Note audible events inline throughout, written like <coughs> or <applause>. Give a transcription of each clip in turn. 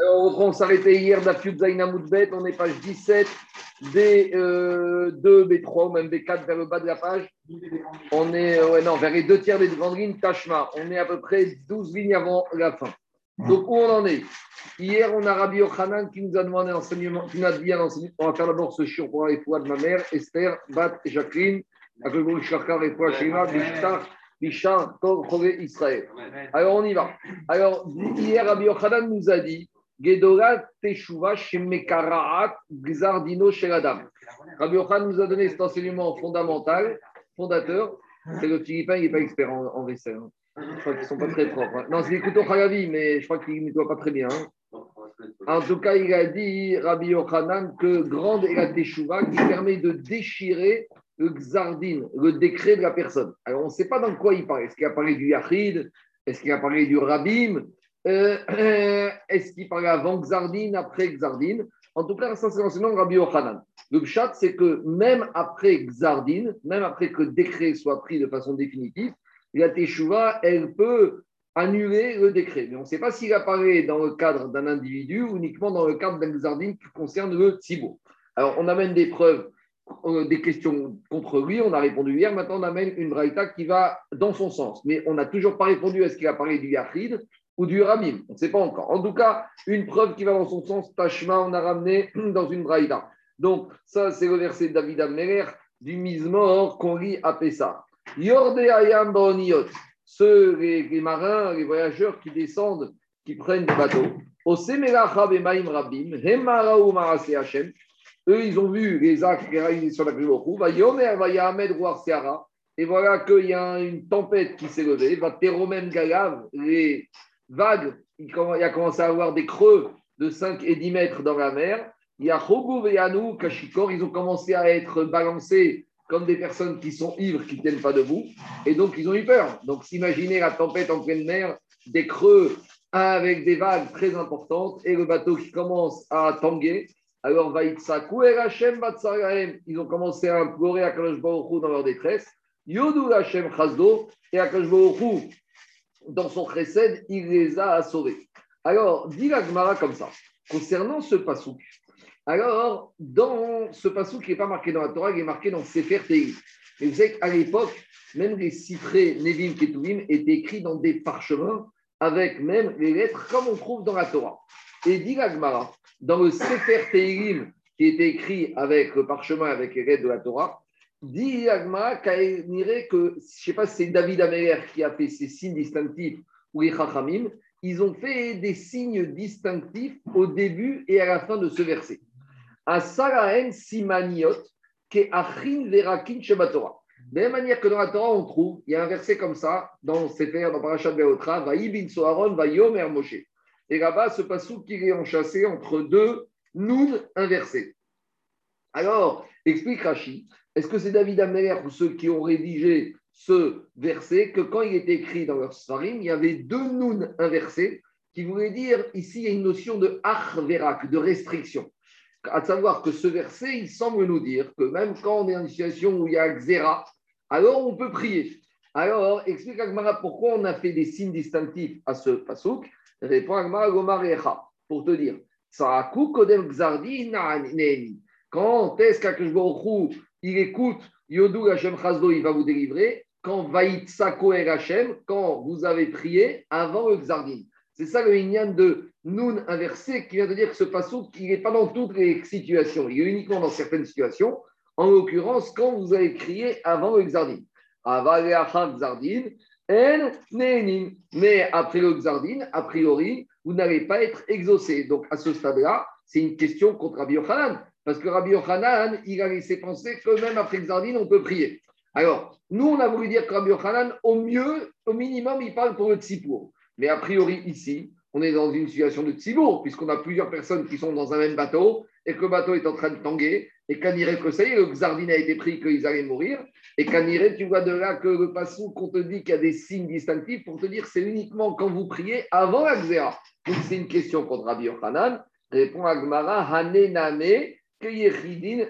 Alors, on s'arrêtait hier d'Afiud Zainamoudbet, on est page 17, D2, B3 ou même B4 vers le bas de la page. On est euh, ouais, non, vers les deux tiers des grandes lignes, Tashma. On est à peu près 12 lignes avant la fin. Donc, où on en est? Hier, on a Rabbi Yochanan qui nous a demandé un enseignement, qui nous a dit un enseignement. On va faire d'abord ce chiot pour les de ma mère, Esther, Bat Jacqueline, avec le et Shema, Bishtar, Israël. Alors, on y va. Alors, hier, Rabbi Yochanan nous a dit Gedorat Teshuva Shemekaraat Gzardino Sheladam. Rabbi Yochanan nous a donné cet enseignement fondamental, fondateur. C'est le Philippin, il n'est pas expert en, en vaisselle. hein. Je crois qu'ils ne sont pas très propres. hein. Non, c'est les couteaux Khalavi, mais je crois qu'ils ne nettoient pas très bien. hein. En tout cas, il a dit, Rabbi Yochanan, que grande est la Teshuva qui permet de déchirer le Xardin, le décret de la personne. Alors, on ne sait pas dans quoi il parle. Est-ce qu'il a parlé du Yachid? Est-ce qu'il a parlé du Rabim? Euh, <clears throat> Est-ce qu'il parlait avant Xardin, après Xardin? En tout cas, ça, c'est l'enseignement de Rabbi Yochanan. Le chat, c'est que même après Xardin, même après que le décret soit pris de façon définitive, la Teshuva, elle peut annuler le décret. Mais on ne sait pas s'il apparaît dans le cadre d'un individu ou uniquement dans le cadre d'un Xardin qui concerne le Tzibo. Alors, on amène des preuves, des questions contre lui, on a répondu hier, maintenant on amène une braïta qui va dans son sens. Mais on n'a toujours pas répondu à ce qu'il a parlé du Yachid ou du Rabim. On ne sait pas encore. En tout cas, une preuve qui va dans son sens, Tashma, on a ramené <clears throat> dans une braïta. Donc, ça, c'est le verset de David Ameler du Mizmor qu'on lit à Pessah. Yorde ayam. Ceux, les, marins, les voyageurs qui descendent, qui prennent des bateaux. Osemelacha rabim, hemaraou marase Hashem. Eux, ils ont vu les actes sur la. Va yomer, va yahamed roar seara. Et voilà qu'il y a une tempête qui s'est levée. Va teromem galav. Les vagues, il a commencé à avoir des creux de 5 et 10 mètres dans la mer. Il y a Chogu Veyanu, Kashikor, ils ont commencé à être balancés comme des personnes qui sont ivres, qui ne tiennent pas debout. Et donc, ils ont eu peur. Donc, s'imaginer la tempête en pleine mer, des creux avec des vagues très importantes et le bateau qui commence à tanguer. Alors, ils ont commencé à implorer à Kadosh dans leur détresse. Yodu Hachem Chazdo et Baruch Hu, dans son chesed, il les a sauvés. Alors, dit la Gemara comme ça, concernant ce pasouk. Alors, dans ce pasouk qui n'est pas marqué dans la Torah, il est marqué dans Sefer Tehi. Et vous savez qu'à l'époque, même les citrés Nevim Ketuvim étaient écrits dans des parchemins avec même les lettres comme on trouve dans la Torah. Et dit la Gemara, dans le Sefer Tehilim qui était écrit avec le parchemin avec les lettres de la Torah, dit dirait que, je ne sais pas si c'est David Améler qui a fait ces signes distinctifs ou les Chachamim, ils ont fait des signes distinctifs au début et à la fin de ce verset. Asaraen simaniot ke achin verakin. De la même manière que dans la Torah, on trouve, il y a un verset comme ça, dans Sefer, dans Parashat Beotra, Vaï bin Soharon, Vayomer Moshe. Et là-bas, ce passou qui est enchâssé entre deux nun inversés. Alors, explique Rashi, est-ce que c'est David Ameler ou ceux qui ont rédigé ce verset que quand il était écrit dans leur Sfarim, il y avait deux nun inversés qui voulaient dire ici il y a une notion de achverak, de restriction. À savoir que ce verset, il semble nous dire que même quand on est une situation où il y a xéra, alors on peut prier. Alors, explique Agmara pourquoi on a fait des signes distinctifs à ce pasouk. Répond Gomarecha pour te dire Kodem Na'aneni. Quand est-ce il écoute Yodou Hashem Chazdo, il va vous délivrer? Quand Vaïtsako El Hashem, quand vous avez prié avant le Xardin. C'est ça le Inyan de Nun inversé qui vient de dire que ce pasouk, il n'est pas dans toutes les situations, il est uniquement dans certaines situations. En l'occurrence, quand vous avez crié avant le Xardin, En Nenin. Mais après le Xardin, a priori, vous n'allez pas être exaucé. Donc à ce stade-là, c'est une question contre Rabbi Yochanan. Parce que Rabbi Yochanan, il a laissé penser que même après Xardin, on peut prier. Alors, nous, on a voulu dire que Rabbi Yochanan, au mieux, au minimum, il parle pour le Tzipour. Mais a priori, ici, on est dans une situation de Tzibour, puisqu'on a plusieurs personnes qui sont dans un même bateau et que le bateau est en train de tanguer. Et qu'à que ça y le Xardin a été pris, qu'ils allaient mourir. Et qu'à tu vois de là que le passou, qu'on te dit qu'il y a des signes distinctifs pour te dire c'est uniquement quand vous priez avant la. Donc c'est une question contre Rabbi Yochanan. Répond Agmara, Hanename,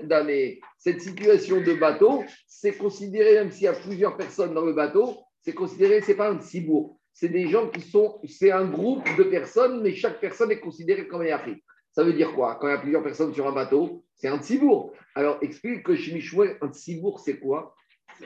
Dame. Cette situation de bateau, c'est considéré, même s'il y a plusieurs personnes dans le bateau, c'est considéré, c'est pas un Tzibour c'est des gens qui sont, c'est un groupe de personnes, mais chaque personne est considérée comme yachid. Ça veut dire quoi? Quand il y a plusieurs personnes sur un bateau, c'est un tzibour. Alors, explique que chez un tzibour, c'est quoi?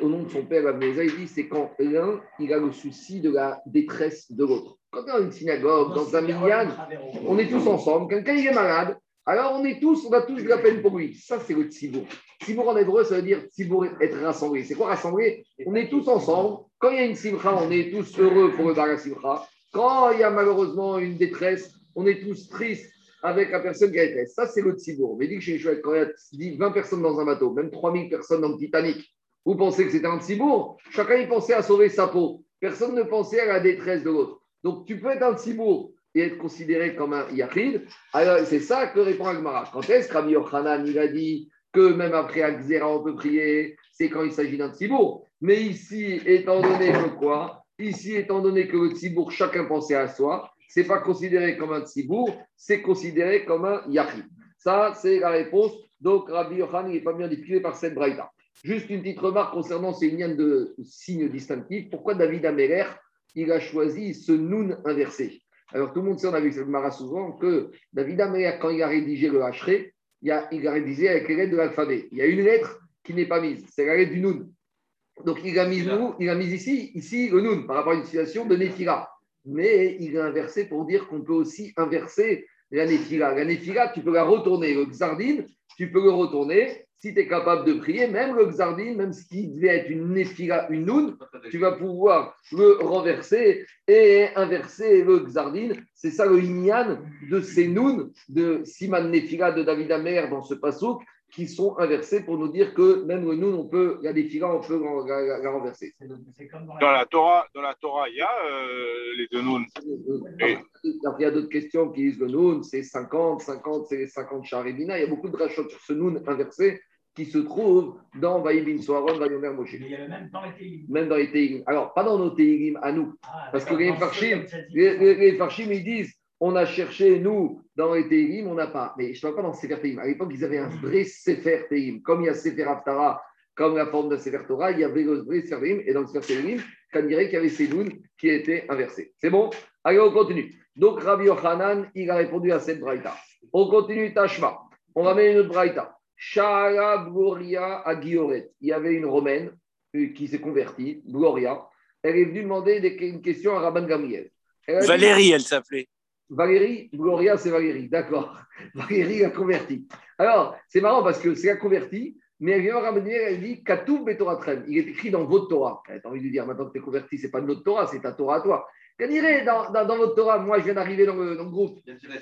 Au nom de son père, Abnéza, il dit c'est quand l'un, il a le souci de la détresse de l'autre. Quand on est dans une synagogue, dans un milliard, on est tous ensemble. Quelqu'un, il est malade, alors on est tous, on a tous de la peine pour lui. Ça, c'est le tzibour. Tzibour en hébreu, ça veut dire tzibour, être rassemblé. C'est quoi rassembler? On est tous ensemble. Quand il y a une simcha, on est tous heureux pour le bar simcha. Quand il y a malheureusement une détresse, on est tous tristes avec la personne qui a été. Ça, c'est le tzibour. Mais dit que chez quand il y a 20 personnes dans un bateau, même 3000 personnes dans le Titanic, vous pensez que c'était un tzibour Chacun y pensait à sauver sa peau. Personne ne pensait à la détresse de l'autre. Donc, tu peux être un tzibour et être considéré comme un yachid. Alors, c'est ça que répond Agmara. Quand est-ce que Rabbi Yochanan, il a dit que même après Akzera, on peut prier? C'est quand il s'agit d'un tzibour. Mais ici, étant donné que quoi? Ici, étant donné que le tzibour, chacun pensait à soi, c'est pas considéré comme un tzibour, c'est considéré comme un yachid. Ça, c'est la réponse. Donc, Rabbi Yochanan n'est pas bien difficile par cette braïta. Juste une petite remarque concernant ces lignes de signes distinctifs. Pourquoi David Améler, il a choisi ce nun inversé? Alors, tout le monde sait, on a vu cette Mara souvent, que David Améler, quand il a rédigé le Hachré, il a, il a rédigé avec les lettres de l'alphabet. Il y a une lettre qui n'est pas mise, c'est la lettre du Noun. Donc, il a mis, il a mis ici, ici le Noun, par rapport à une situation de Néphira. Mais il a inversé pour dire qu'on peut aussi inverser la Néphira. La Néphira, tu peux la retourner. Le Xardine, tu peux le retourner si tu es capable de prier, même le Xardin, même ce qui devait être une Nephira, une Noun, tu vas pouvoir le renverser et inverser le Xardin. C'est ça le Inyan de ces Noun, de Siman Nephira de David Amer dans ce passouk, qui sont inversés pour nous dire que même le Noun, on peut, la Nephira, on peut la, renverser. Dans la Torah, dans la Torah, il y a euh, les deux Noun. il y a d'autres questions qui disent le Noun, c'est 50, 50, c'est 50 Charibina. Il y a beaucoup de rachats sur ce Noun inversé qui se trouve dans Vaïbin Soaron, Vayomer Moshe. Mais il y a le même dans les Teilim. Même dans les Teilim. Alors, pas dans nos Teilim à nous. Ah, parce que les Farshim, les, Farshim, ils disent on a cherché, nous, dans les Teilim, on n'a pas. Mais je ne parle pas dans Sefer. À l'époque, ils avaient un vrai Sefer Teilim. Comme il y a Sefer Aftara, comme la forme de Sefer Torah, il y avait le vrai Sefer. Et dans le Sefer Teilim, on dirait qu'il y avait lunes qui étaient inversées. C'est bon? Allez, on continue. Donc, Rabbi Yochanan, il a répondu à cette braïta. On continue Tashma. On mettre une autre braïta. Shara Gloria à Il y avait une Romaine euh, qui s'est convertie, Gloria. Elle est venue demander une question à Rabban Gamriel. Valérie, elle s'appelait. Valérie, Gloria, c'est Valérie, d'accord. <laughs> Valérie a converti. Alors, c'est marrant parce que c'est la convertie, mais elle vient Gamriel, elle dit Katoub Betoratren. Il est écrit dans votre Torah. Elle a envie de dire maintenant que tu es converti, ce n'est pas notre Torah, c'est ta Torah à toi. Qu'elle dirait dans, dans, votre Torah, moi je viens d'arriver dans, le, groupe,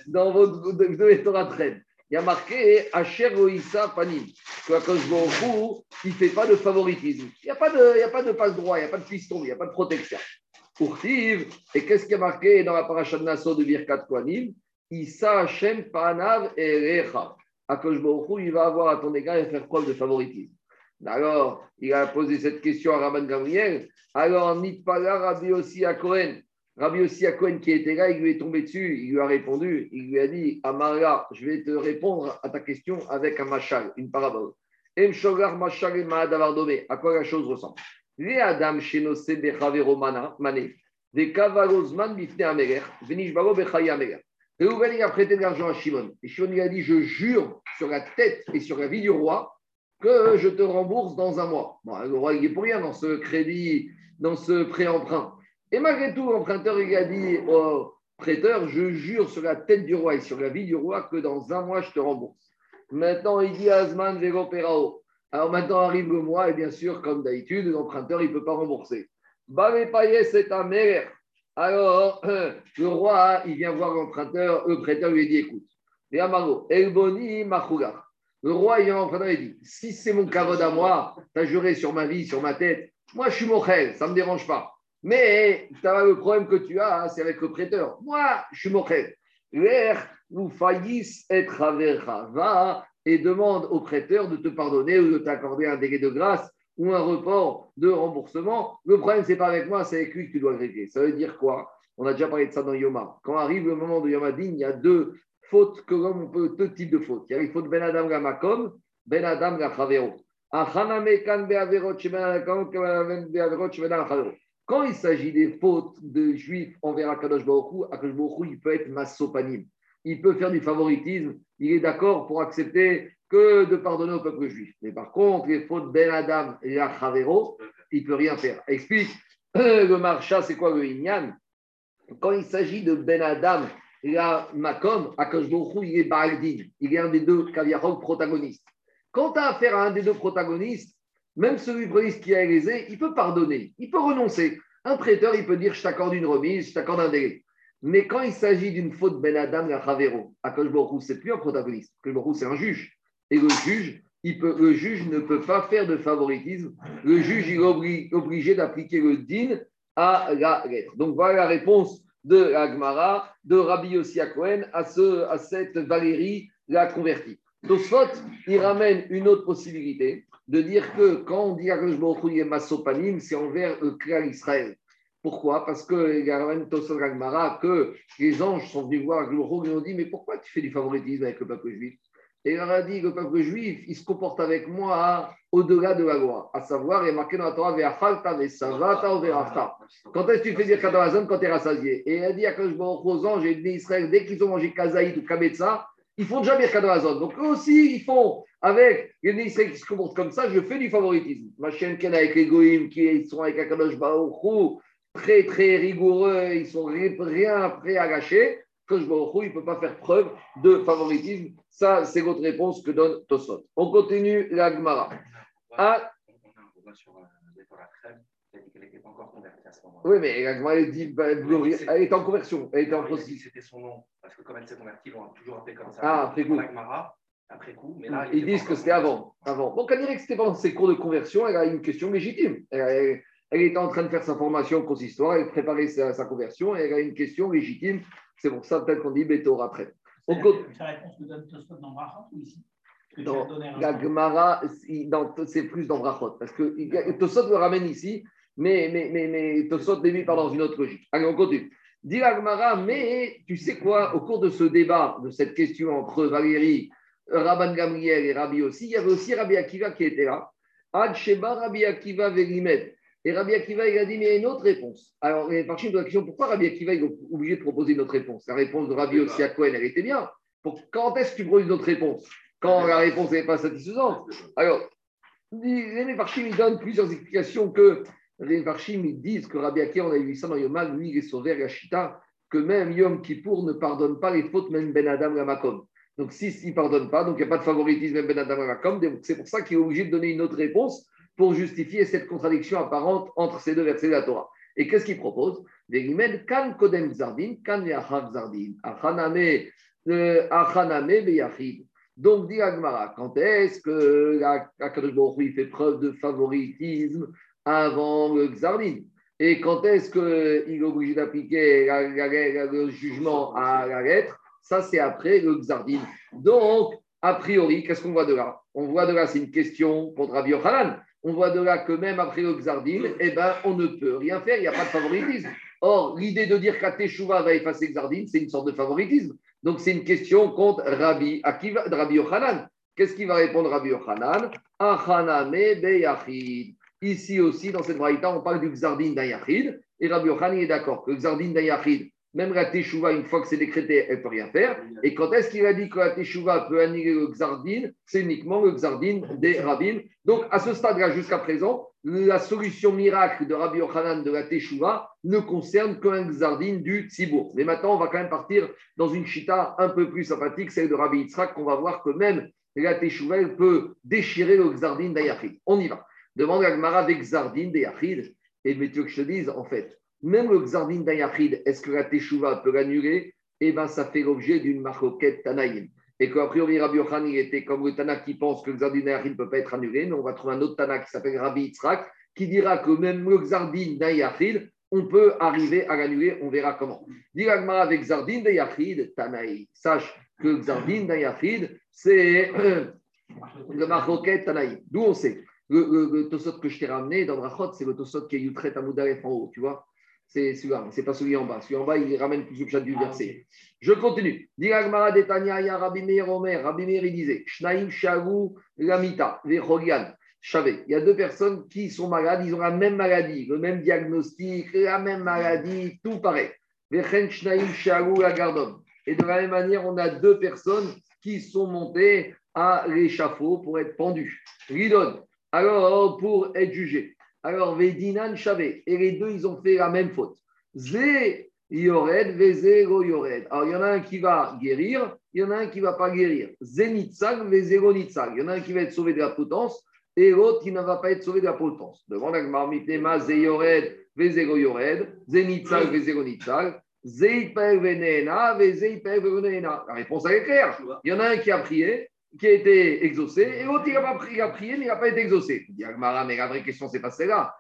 dans votre de, de Torah il y a marqué Asher Oïsa Panim. Que il ne fait pas de favoritisme. Il n'y a pas de, il y a pas de passe droit, il n'y a pas de piston, il n'y a pas de protection. Et qu'est-ce qui est marqué dans la paracha de Nassau de Birkat Kohanim? Issa Hashem Panav Erecha. Akosh il va avoir à ton égard et faire preuve de favoritisme. Alors, il a posé cette question à Rabban Gabriel. Alors, Nitpala Rabbi aussi à Cohen. Rabbi aussi Cohen qui était là, il lui est tombé dessus, il lui a répondu, il lui a dit Amara, je vais te répondre à ta question avec un machal, une parabole. À quoi la chose ressemble? Les Adam Shenose Bechavero Mané, des Kavalosman Bifne Ameler, Venishbaro Bechaya Ameler. Réhouven, il a prêté de l'argent à Shimon? Et Shimon, il a dit Je jure sur la tête et sur la vie du roi que je te rembourse dans un mois. Bon, le roi, il est pour rien dans ce crédit, dans ce prêt-emprunt. Et malgré tout, l'emprunteur, il a dit au prêteur, je jure sur la tête du roi et sur la vie du roi que dans un mois, je te rembourse. Maintenant, il dit Asman Vego Perao. Alors maintenant arrive le mois, et bien sûr, comme d'habitude, l'emprunteur, il ne peut pas rembourser. Bavé c'est ta mère. Alors, <clears throat> le roi, il vient voir l'emprunteur, le prêteur lui dit écoute, Elboni Le roi, il vient l'emprunteur et dit si c'est mon cavode à moi, tu as juré sur ma vie, sur ma tête, moi je suis mochel, ça ne me dérange pas. Mais le problème que tu as, c'est avec le prêteur. Moi, je suis moché. L'air nous être et demande au prêteur de te pardonner ou de t'accorder un délai de grâce ou un report de remboursement. Le problème, c'est pas avec moi, c'est avec lui que tu dois régler. Ça veut dire quoi? On a déjà parlé de ça dans Yoma. Quand arrive le moment de Yoma il y a deux fautes que peut, deux types de fautes. Il y a les fautes Ben Adam la Makom, Ben Adam la Chavero. Quand il s'agit des fautes de juifs envers Akadosh Baruch Akadosh Baruch il peut être massopanim. Il peut faire du favoritisme. Il est d'accord pour accepter que de pardonner au peuple juif. Mais par contre, les fautes Ben Adam et Achavero, il ne peut rien faire. Explique, le marcha, c'est quoi le Inyan? Quand il s'agit de Ben Adam et Makom, Baruch il est Baaldin. Il est un des deux Kaviarog protagonistes. Quand tu as affaire à un des deux protagonistes, même celui qui a lésé, il peut pardonner, il peut renoncer. Un prêteur, il peut dire je t'accorde une remise, je t'accorde un délai. Mais quand il s'agit d'une faute Ben Adam la Chavero, Akash ce n'est plus un protagoniste. Akash c'est un juge. Et le juge, il peut, le juge ne peut pas faire de favoritisme. Le juge il est obligé d'appliquer le din à la lettre. Donc voilà la réponse de Agmara, de Rabbi Yossi Cohen à, ce, à cette Valérie, la convertie. Tosfot, il ramène une autre possibilité de dire que quand on dit Baruch est Masopanim, c'est envers le clan Israël. Pourquoi? Parce que que les anges sont venus voir Baruch et ont dit Mais pourquoi tu fais du favoritisme avec le peuple juif? Et il a dit, le peuple juif, il se comporte avec moi au-delà de la loi. À savoir, il est marqué dans la Torah, Quand est-ce que tu fais dire Kadamazon quand tu es rassasié? Et il a dit à Kadosh aux anges et Israël, dès qu'ils ont mangé Kazaït ou Kametsa, ils font déjà bien Kadamazon. Donc eux aussi, ils font, avec les Israël qui se comportent comme ça, je fais du favoritisme. Ma chaîne avec les Goïm qui sont avec Akadosh très très rigoureux, ils sont rien prêts à lâcher que il ne peut pas faire preuve de favoritisme. Ça, c'est votre réponse que donne Tosot. On continue la Gemara. Ah. Oui, mais la Gemara, elle dit bah, elle est en conversion, elle est en processus. C'était son nom, parce que comme elle s'est convertie, on a toujours appelé comme ça. Ah, après coup. après coup, mais là, Ils disent que c'était avant. avant. Donc, elle dirait que c'était pendant ses cours de conversion, elle a une question légitime. Elle, elle, était en train de faire sa formation consistoire, elle préparait sa, sa conversion, et elle a une question légitime c'est pour ça peut-être qu'on dit Bétor après. C'est la, la réponse que donne Tosfot dans Brachot ou ici dans la Gemara, c'est plus dans Brachot. Parce que Tosfot le ramène ici, mais, mais, mais, mais Tosfot l'émet par dans une autre logique. Allez, on continue. Dit la Gemara, mais tu sais quoi, au cours de ce débat, de cette question entre Valérie, Rabban Gamriel et Rabbi aussi, il y avait aussi Rabbi Akiva qui était là. Ad Sheba Rabbi Akiva Verimed. Et Rabbi Akiva, il a dit, mais il y a une autre réponse. Alors, par contre, la question, pourquoi Rabbi Akiva est obligé de proposer une autre réponse? La réponse de Rabbi aussi à Cohen, elle était bien. Pour, quand est-ce que tu proposes une autre réponse? Quand la réponse n'est pas satisfaisante. Alors, les Mefarchim, ils donnent plusieurs explications que les Mefarchim, ils disent que Rabbi Akiva, on a vu ça dans Yomag, lui, il est sauvé à Chita, que même Yom Kippour ne pardonne pas les fautes, même Ben Adam Makom. Donc, s'il ne pardonne pas, donc il n'y a pas de favoritisme, même Ben Adam Makom. C'est pour ça qu'il est obligé de donner une autre réponse pour justifier cette contradiction apparente entre ces deux versets de la Torah. Et qu'est-ce qu'il propose? Kan kodem zardin, kan zardin, euh. Donc, dit Agmara, quand est-ce que Akadosh Baruch fait preuve de favoritisme avant le Xardin? Et quand est-ce qu'il est obligé d'appliquer le jugement à la lettre? Ça, c'est après le Xardin. Donc, a priori, qu'est-ce qu'on voit de là? On voit de là, c'est une question contre Rabbi Yochanan on voit de là que même après le Xardin, eh ben, on ne peut rien faire, il n'y a pas de favoritisme. Or, l'idée de dire qu'Ateshuva va effacer Xardin, c'est une sorte de favoritisme. Donc, c'est une question contre Rabbi, Akiva, Rabbi Yochanan. Qu'est-ce qu'il va répondre Rabbi Yochanan? Ici aussi, dans cette braïta, on parle du Xardin d'Ayachid. Et Rabbi Yochanan est d'accord que Xardin d'Ayachid, même la Teshuvah, une fois que c'est décrété, elle ne peut rien faire. Et quand est-ce qu'il a dit que la Teshuvah peut annuler le Xardin C'est uniquement le Xardin des rabbins. Donc, à ce stade-là, jusqu'à présent, la solution miracle de Rabbi Yochanan de la Teshuvah ne concerne qu'un Xardin du Tzibour. Mais maintenant, on va quand même partir dans une chita un peu plus sympathique, celle de Rabbi Yitzhak, qu'on va voir que même la Teshuvah, elle peut déchirer le Xardin d'Ayachid. On y va. Demande à Gmara avec Xardin d'Ayachid. Et mais tu que je te dise, en fait, même le Xardin d'Ayachid, est-ce que la Teshuvah peut l'annuler? Eh bien, ça fait l'objet d'une marquette Tanaïm. Et qu'a priori, Rabbi Yochan, il était comme le Tana qui pense que le Xardin d'Ayachid ne peut pas être annulé. Mais on va trouver un autre Tana qui s'appelle Rabbi Yitzhak, qui dira que même le Xardin d'Ayachid, on peut arriver à l'annuler. On verra comment. Diragma avec Xardin d'Ayachid, Tanaï. Sache que Xardin d'Ayachid, c'est <coughs> le marquette Tanaïm. D'où on sait le, le, que je t'ai ramené dans Brachot, c'est le Tosot qui est Yutret Amoudalef en haut, tu vois c'est celui-là, c'est pas celui en bas. Celui en bas, il ramène plus le chat du ah, verset. Je continue. Diragmara Detania, Rabbi Meir Omer, Rabbi Meir, il disait Shnaim Shavu Lamita, Vecholian. Chavé. Il y a deux personnes qui sont malades, ils ont la même maladie, le même diagnostic, la même maladie, tout pareil. Et de la même manière, on a deux personnes qui sont montées à l'échafaud pour être pendues. Ridon, alors pour être jugées. Alors, Vedinan Chavé. Et les deux, ils ont fait la même faute. Zé Yored, Vezero Yored. Alors, il y en a un qui va guérir, il y en a un qui ne va pas guérir. Zenitzag, Vezero Nitzag. Il y en a un qui va être sauvé de la potence et l'autre qui ne va pas être sauvé de la potence. Devant la Gmarmitema, Zé Yored, Vezero Yored, Zenitzag, Vezero Nitzag. La réponse est claire. Il y en a un qui a prié, qui a été exaucé, et l'autre il a, pas prié, mais il n'a pas été exaucé. Il dit mais la vraie question, c'est pas celle-là.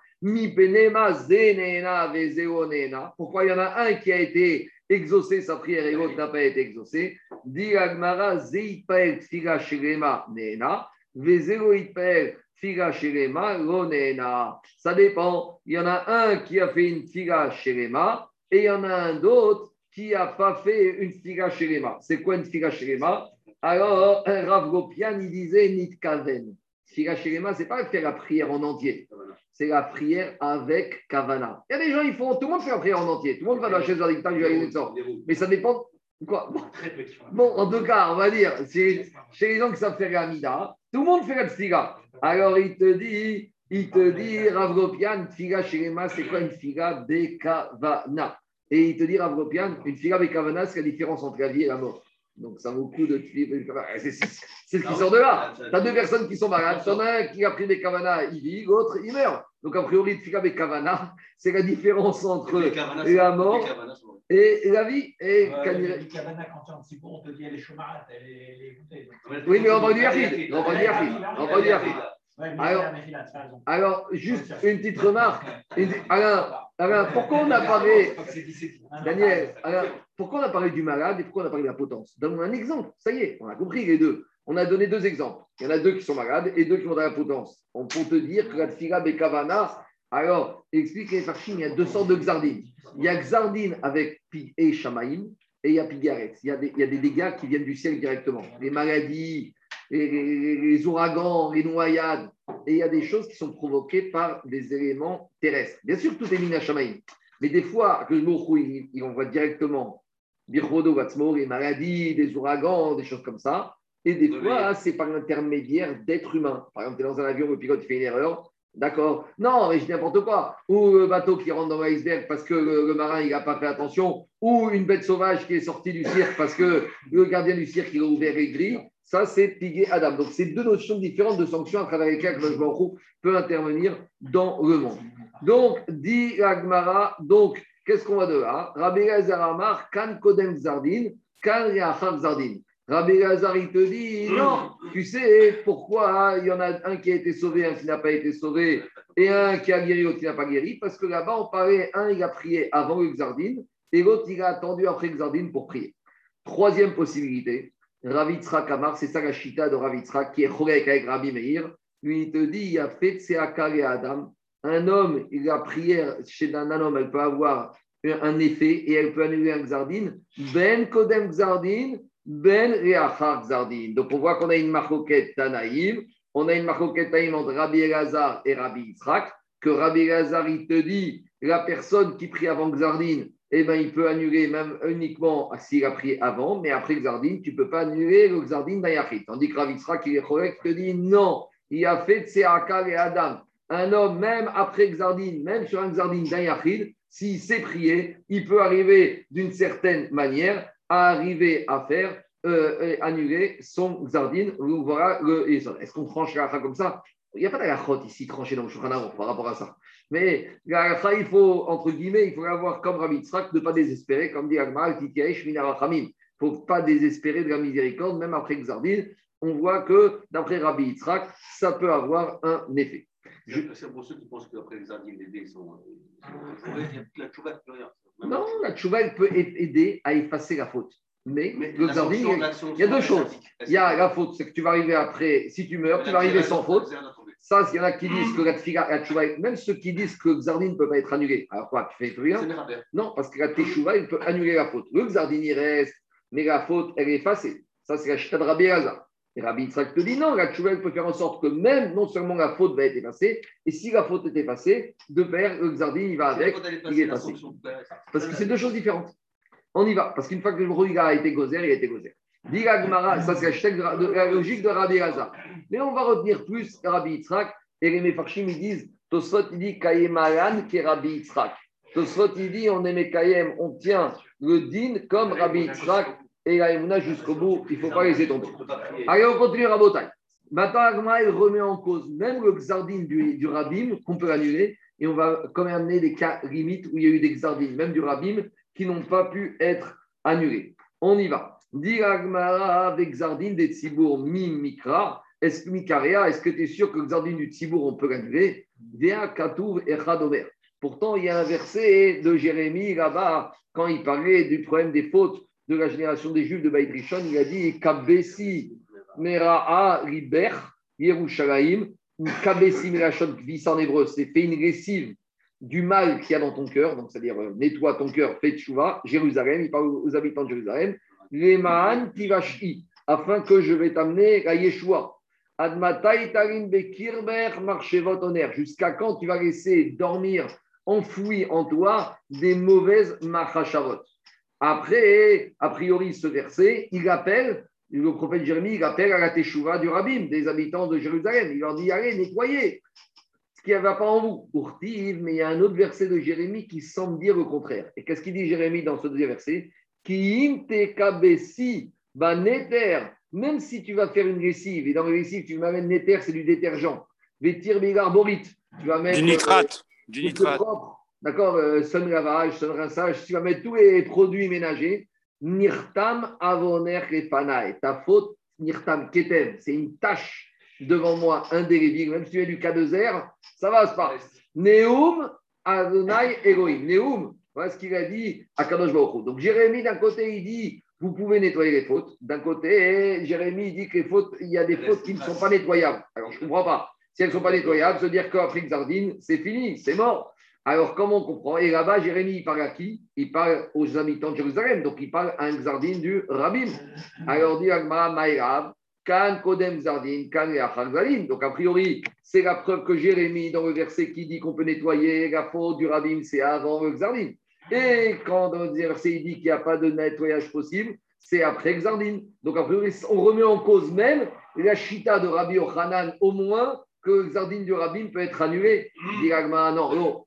Pourquoi il y en a un qui a été exaucé sa prière et l'autre n'a pas été exaucé? Dit Agmara, Zeipael Tfila Shelema Nena, Vezero Itpael Tfila Shelema Lonena. Ça dépend. Il y en a un qui a fait une Tfila Shelema et il y en a un d'autre qui n'a pas fait une Tfila Shelema. C'est quoi une Tfila Shelema Alors, Rav Gopian, il disait Nitkaven. Tfila Shelema, ce n'est pas faire la prière en entier c'est la prière avec Kavana. Il y a des gens, ils font, tout le monde fait la prière en entier. Tout le monde va dans la chaise du Mais ça dépend. Quoi bon, en tout cas, on va dire, chez les gens qui savent faire la Mida, tout le monde fait la tfiga. Alors, il te dit, il te dit, Rav Gopian, tfiga chez c'est quoi une tfiga Bekavana Et il te dit, Rav Gopian, une tfiga Bekavana, c'est la différence entre la vie et la mort. Donc ça vaut le coup de C'est ce qui sort de là. Tu as deux personnes qui sont malades. Tu en as un qui a pris des kavanas, il vit, l'autre, il meurt. Donc a priori, Tfika avec kavana, c'est la différence entre la mort et la vie. Et les kavana, quand c'est bon, on te dit elle est chômage, elle est Oui, mais on va dire On va dire On va dire alors, alors, juste une petite remarque. Alain, pourquoi on a parlé, Daniel, pourquoi on a parlé du malade et pourquoi on a parlé de la potence? Donne-moi un exemple. Ça y est, on a compris les deux. On a donné deux exemples. Il y en a deux qui sont malades et deux qui ont de la potence. On peut te dire que la tfila bekavana, alors, explique les farchim, il y a deux sortes de xardines. Il y a xardine avec pig et shamaïm et il y a pigaret. Il y a, des, il y a des dégâts qui viennent du ciel directement. Les maladies, les, ouragans, les noyades, et il y a des choses qui sont provoquées par des éléments terrestres. Bien sûr, tout est minachamaïm, mais des fois, que il, il envoie directement birhodo, les maladies, des ouragans, des choses comme ça, et des fois, c'est par l'intermédiaire d'êtres humains. Par exemple, tu es dans un avion, le pilote fait une erreur, D'accord Non, mais je dis n'importe quoi. Ou le bateau qui rentre dans l'iceberg parce que le, marin il n'a pas fait attention. Ou une bête sauvage qui est sortie du cirque parce que le gardien du cirque il a ouvert les grilles. Ça, c'est piguer Adam. Donc, c'est deux notions différentes de sanctions à travers lesquelles le peut intervenir dans le monde. Donc, dit Agmara, donc, qu'est-ce qu'on va de là? Rabbi Amar, Kan Kodem Zardin, Kan Zardin. Rabbi Lazar, il te dit, non, tu sais pourquoi il y en a un qui a été sauvé, un qui n'a pas été sauvé, et un qui a guéri, l'autre qui n'a pas guéri, parce que là-bas, on parlait, un, il a prié avant le Xardine, et l'autre, il a attendu après le Xardine pour prier. Troisième possibilité, Ravitra Kamar, c'est ça la chita de Ravitra, qui est chorek avec Rabbi Meir. Lui, il te dit, il a fait Tseakar et Adam. Un homme, il a prière chez un homme, elle peut avoir un effet et elle peut annuler un Xardin. Ben Kodem Xardin, Ben Reachar Xardin. Donc, on voit qu'on a une marcoquette Tanaïm. On a une marcoquette Tanaïm entre Rabbi Elazar et Rabbi Yitzhak. Que Rabbi Elazar, il te dit, la personne qui prie avant Xardin, eh ben, il peut annuler même uniquement s'il a prié avant, mais après Xardine, tu ne peux pas annuler le Xardine d'Ayachit. Tandis que Ravitsra, qui est correct, te dit non, il a fait Tseakal et Adam. Un homme, même après Xardine, même sur un Xardine d'Ayachid, s'il sait prier, il peut arriver d'une certaine manière à arriver à faire euh, annuler son Xardine. Voilà Est-ce qu'on tranche la comme ça? Il n'y a pas d'Ayachot ici tranché dans le Shulchan par rapport à ça. Mais il faut, entre guillemets, il faut avoir comme Rabbi Tzrak, de ne pas désespérer, comme dit Agmar, il ne faut pas désespérer de la miséricorde, même après Xardine. On voit que, d'après Rabbi Yitzhak, ça peut avoir un effet. C'est pour ceux qui pensent qu'après Xardine, les dés sont. Euh, la tchouva peut rien. Non, la tchouva, elle peut aider à effacer la faute. Mais, le Xardine, il y a deux choses. Il y a la faute, c'est que tu vas arriver après, si tu meurs, tu vas arriver sans faute. Ça, il y en a qui disent que la même ceux qui disent que Xardine ne peut pas être annulé. Alors quoi, tu fais rien? Non, parce que la teshuva, il peut annuler la faute. Le Xardine, il reste, mais la faute, elle est effacée. Ça, c'est la chita de Rabbi Et Rabbi Yitzhak te dit non, la tchouva peut faire en sorte que même, non seulement la faute va être effacée, et si la faute est effacée, de faire le Xardin, il va avec, il est effacé. Parce que c'est deux choses différentes. On y va, parce qu'une fois que le il a été gozer, il a été gozer. Dit ça c'est la logique de Rabbi Gaza. Mais on va retenir plus Rabbi Yitzhak, et les Mefarchim, disent, Tosfot, il dit Kayemalan qui est Rabbi Yitzhak. Tosfot, il dit, on est Mekayem, on tient le din comme Rabbi Yitzhak et la jusqu'au bout, il ne faut pas laisser tomber. Allez, on continue à Botaï. Maintenant, Agma, elle remet en cause même le xardine du, du Rabim qu'on peut annuler et on va quand même amener des cas limites où il y a eu des xardines, même du Rabim, qui n'ont pas pu être annulés. On y va. Avec xardine des Tzibour mi mikra. Est-ce est-ce que tu es sûr que le du Tzibour, on peut l'annuler? Pourtant, il y a un verset de Jérémie là-bas, quand il parlait du problème des fautes de la génération des Juifs de Baït Rishon, il a dit Kabesi Mera'a Riber Yerushalayim, ou Kabesi Merachon en hébreu, c'est fait une lessive du mal qu'il y a dans ton cœur, donc c'est-à-dire euh, nettoie ton cœur, fais tchouva, Jérusalem, il parle aux habitants de Jérusalem, Afin que je vais t'amener à Yeshua. Admatai Tarim Bekirber Marchevot Oner, jusqu'à quand tu vas laisser dormir enfoui en toi des mauvaises machashavot. Après, a priori, ce verset, il appelle, le prophète Jérémie, il appelle à la teshuva du rabbin, des habitants de Jérusalem. Il leur dit allez, nettoyez ce qui ne va pas en vous. mais il y a un autre verset de Jérémie qui semble dire le contraire. Et qu'est-ce qu'il dit Jérémie dans ce deuxième verset? Ki même si tu vas faire une lessive, et dans la lessive, tu m'amènes néter, c'est du détergent. Vetir bigarborite, tu vas mettre. Du nitrate. Euh, du nitrate. D'accord euh, Sun lavage, sun rinçage, tu vas mettre tous les produits ménagers. Nirtam avoner et Ta faute, nirtam ketem, c'est une tâche devant moi indélébile. Même si tu es du cas de zer, ça va se passer. Neum Adonai Elohim. Neum, voilà ce qu'il a dit à Kadosh Baruch Donc Jérémie, d'un côté, il dit vous pouvez nettoyer les fautes. D'un côté, Jérémie dit que les fautes, il y a des fautes qui ne sont pas nettoyables. Alors je ne comprends pas. Si elles ne sont pas nettoyables, se dire qu'Afrique Zardine, c'est fini, c'est mort. Alors, comment on comprend? Et là-bas, Jérémie, il parle à qui? Il parle aux habitants de Jérusalem. Donc, il parle à un Xardine du Rabbin. <laughs> Alors, dit Agma Maïrav, Kan Kodem Zardin, Kan Donc, a priori, c'est la preuve que Jérémie, dans le verset qui dit qu'on peut nettoyer la faute du Rabbin, c'est avant le Xardin. Et quand dans le verset, il dit qu'il n'y a pas de nettoyage possible, c'est après Xardin. Donc, a priori, on remet en cause même la chita de Rabbi Ochanan, au moins que Xardin du Rabbin peut être annulé. Dit Agma, non, non.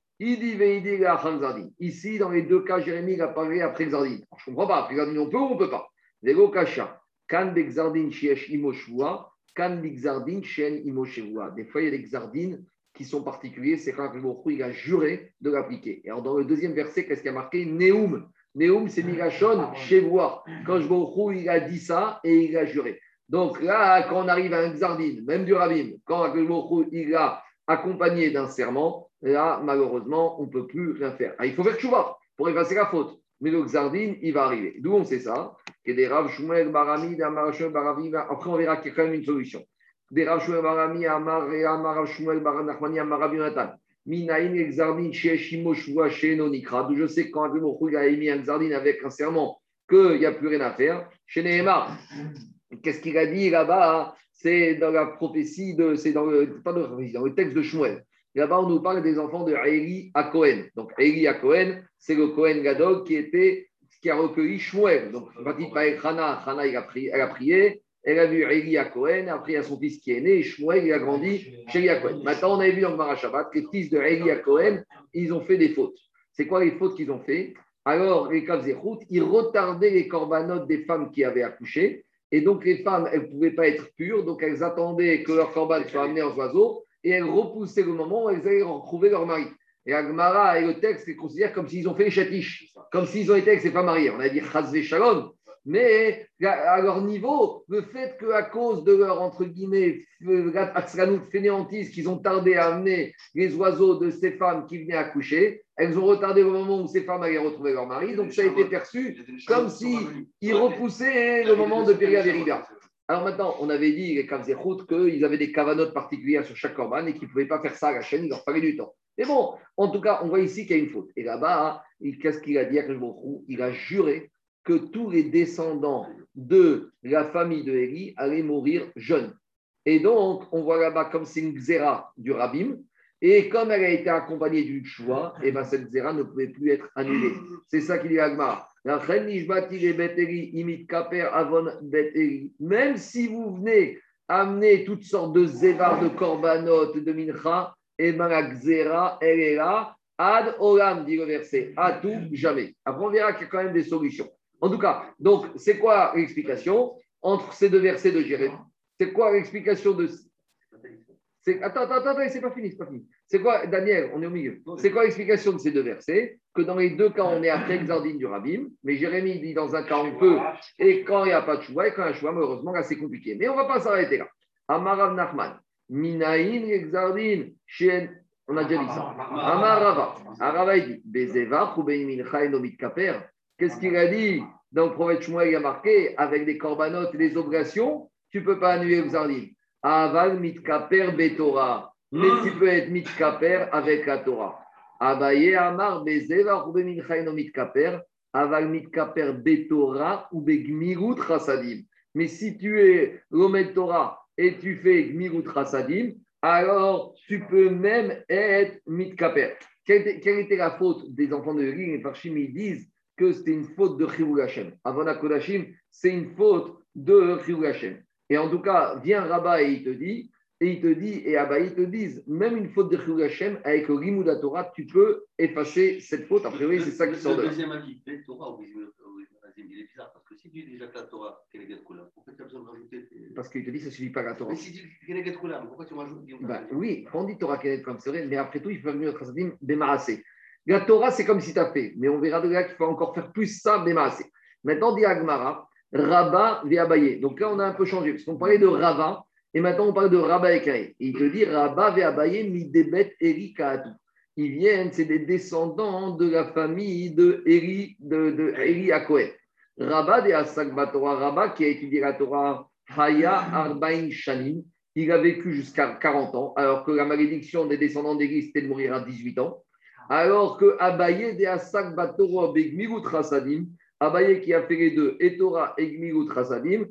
Ici, dans les deux cas, Jérémie a parlé après Xardin. Je ne comprends pas. Après Xardin, on peut ou on ne peut pas Lego Kasha. Kan Bexardin Shiesh Imoshua. Kan Bexardin Shen Imoshua. Des fois, il y a des Xardines qui sont particuliers. C'est quand il a juré de l'appliquer. Et alors, dans le deuxième verset, qu'est-ce qu'il a marqué? Neum. Neum, c'est Migashon, Shevoa. Quand je il a dit ça et il a juré. Donc là, quand on arrive à un Xardine, même du Rabim, quand il a accompagné d'un serment, là, malheureusement, on ne peut plus rien faire. Ah, il faut faire chouva pour effacer la faute. Mais le Xardine, il va arriver. D'où on sait ça des Rav Shmuel Barami, Baravi. Après, on verra qu'il y a quand même une solution. Des Rav Shmuel Barami, Amar Amar Shmuel Baranachmani, Amar Yonatan. Minaïn Exardin, Sheshimo Shua, Shenonikra. D'où je sais quand il a émis un Xardine avec un serment qu'il n'y a plus rien à faire. Chez Nehemar, qu'est-ce qu'il a dit là-bas? C'est dans la prophétie, de, c'est dans le, pas dans le texte de Shmuel. Là-bas, on nous parle des enfants de Eli à Cohen. Donc, Eli à Cohen, c'est le Cohen Gadog qui, était, qui a recueilli Shmuel. Donc, partie par Hana, Hana elle a, prié, elle a prié, elle a vu Eli à Cohen, après il y a son fils qui est né, et Shmuel, il a grandi chez Eli à Cohen. Maintenant, on avait vu dans le Marashabat que les fils de Eli à Cohen, ils ont fait des fautes. C'est quoi les fautes qu'ils ont fait? Alors, les Kavzechut, ils retardaient les corbanotes des femmes qui avaient accouché, et donc les femmes, elles ne pouvaient pas être pures, donc elles attendaient que leur corban soit amené en oiseau, et elles repoussaient le moment où elles allaient retrouver leur mari. Et Agmara et le texte les considèrent comme s'ils ont fait les chatiches, comme s'ils ont été avec ses femmes mariées. On a dit Chazve Shalom. Mais à leur niveau, le fait qu'à cause de leur, entre guillemets, fainéantise, qu'ils ont tardé à amener les oiseaux de ces femmes qui venaient accoucher, elles ont retardé au moment où ces femmes allaient retrouver leur mari. Donc ça a été perçu comme s'ils repoussaient le moment de Péria Veriga. Alors maintenant, on avait dit, les Kavzechut, qu'ils avaient des cavanotes particulières sur chaque corban et qu'ils ne pouvaient pas faire ça à la chaîne, il leur fallait du temps. Mais bon, en tout cas, on voit ici qu'il y a une faute. Et là-bas, qu'est-ce qu'il a dit à Il a juré que tous les descendants de la famille de Élie allait mourir jeune. Et donc, on voit là-bas comme c'est une xéra du rabbin, et comme elle a été accompagnée d'une choix, et ben cette xéra ne pouvait plus être annulée. C'est ça qu'il dit Agmar. Même si vous venez amener toutes sortes de zévar, de korbanot, de mincha, et ben la xéra, elle est là, ad olam, dit le verset, à tout, jamais. Après, on verra qu'il y a quand même des solutions. En tout cas, donc, c'est quoi l'explication entre ces deux versets de Jérémie? C'est quoi l'explication de. Attends, attends, attends, c'est pas fini, c'est pas fini. C'est quoi, Daniel, on est au milieu. C'est quoi l'explication de ces deux versets Que dans les deux cas, on est après Exardine du Rabbim, mais Jérémie dit dans un cas on peut, et quand il n'y a pas de choix, et quand il y a un choix, malheureusement, là, c'est compliqué. Mais on ne va pas s'arrêter là. Amarav Nachman, Minaïn Exardine, Shen, on a déjà dit ça. Amarava, Arava dit, Bezeva, Kaper. Qu'est-ce qu'il a dit dans le prophète Shmuel, il a marqué, avec des corbanotes et des obligations, tu ne peux pas annuler Exardine. Aval mitkaper betora. Mais tu peux être mitkaper avec la Torah. Abaye amar bezeva mitkaper. Aval mitkaper betora ou. Mais si tu es l'omet Torah et tu fais gmirut chasadim, alors tu peux même être mitkaper. Quelle était, la faute des enfants de Ri Les Parchim, ils disent que c'était une faute de Chirou Hashem. Avant Kodashim, c'est une faute de Chirou Hashem. Et en tout cas, vient Rabat et il te dit, et il te dit, et ils te disent, même une faute de Chilul Hashem, avec le Rimouda Torah, tu peux effacer cette faute. A priori, c'est ça qui sort de Le deuxième avis, Torah il est bizarre, parce que si tu dis déjà que la Torah, pourquoi tu as besoin de rajouter Parce qu'il te dit, ça ne suffit pas la Torah. Mais si tu dis quelle est Kula, pourquoi tu rajoutes bah, Oui, on dit Torah quelle est comme c'est vrai, mais après tout, il faut venir au Trasadim démarrasser. La Torah, c'est comme si tu as fait, mais on verra de là qu'il faut encore faire plus ça, démarrasser. Maintenant, dit Agmara, Rabat via Abaye. Donc là, on a un peu changé, parce qu'on parlait de Rava, et maintenant on parle de et Et il te dit Rabat via Abaye, Midebet Eri Kaatu. Ils viennent, c'est des descendants de la famille de Eri, de, de. Rabat de Asak Torah, Rabat qui a étudié la Torah Haya Arbain Shanim, il a vécu jusqu'à 40 ans, alors que la malédiction des descendants d'Eri, c'était de mourir à 18 ans. Alors que Abaye de Asak Batora Begmirut Rasadim, Abaye qui a fait les deux, Etora et Gmilut Rasadim.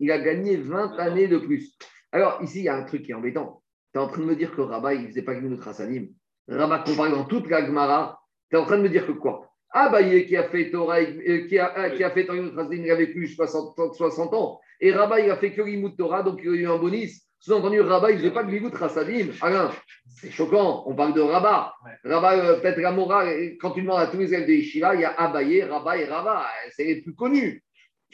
Il a gagné 20 années de plus. Alors, ici, il y a un truc qui est embêtant. Tu es en train de me dire que Rabat, il ne faisait pas Gmilut Rasadim. Rabat comparé dans toute la Gemara, tu es en train de me dire que quoi? Abaye qui a fait Torah, euh, qui a, qui a fait il a vécu 60, 60 ans. Et Rabat, il a fait que Gmilut Torah, donc il a eu un bonus. Sous-entendu, Rabat, il ne faisait pas Gmilut Rasadim. Alain, c'est choquant. On parle de Rabat. Rabat, euh, peut-être la morale, quand tu demandes à tous les élèves de Yeshiva, il y a Abaye, Rabat et Rabat. C'est les plus connus.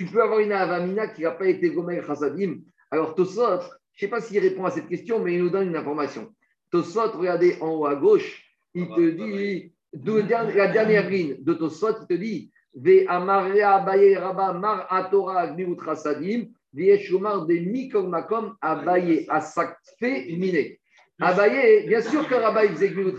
Tu peux avoir une Avamina qui n'a pas été Gomer Chassadim. Alors, Tosot, je ne sais pas s'il répond à cette question, mais il nous donne une information. Tosot, regardez en haut à gauche, il te dit, la dernière ligne de Tosot, il te dit Ve Amarea Abaye Rabat Mar Atora Gmirut Chassadim, Vieshumar de Mikol Makom Abaye Asakfe Mine. Abaye, bien sûr que Rabba il faisait Gmilut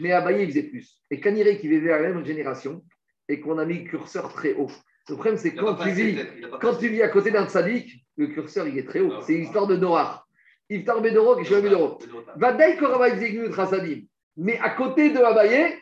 mais Abaye il faisait plus. Et Kaniré qui vivait à la même génération et qu'on a mis le curseur très haut. Le problème, c'est quand, tu vis, quand tu vis à côté d'un tzaddik, le curseur il est très haut. C'est l'histoire de Noah. Iftar Bedoro et Shlomo Bedoro. Vadaï que Rabba il faisait Gmilut Rasadim, mais à côté de Abaye,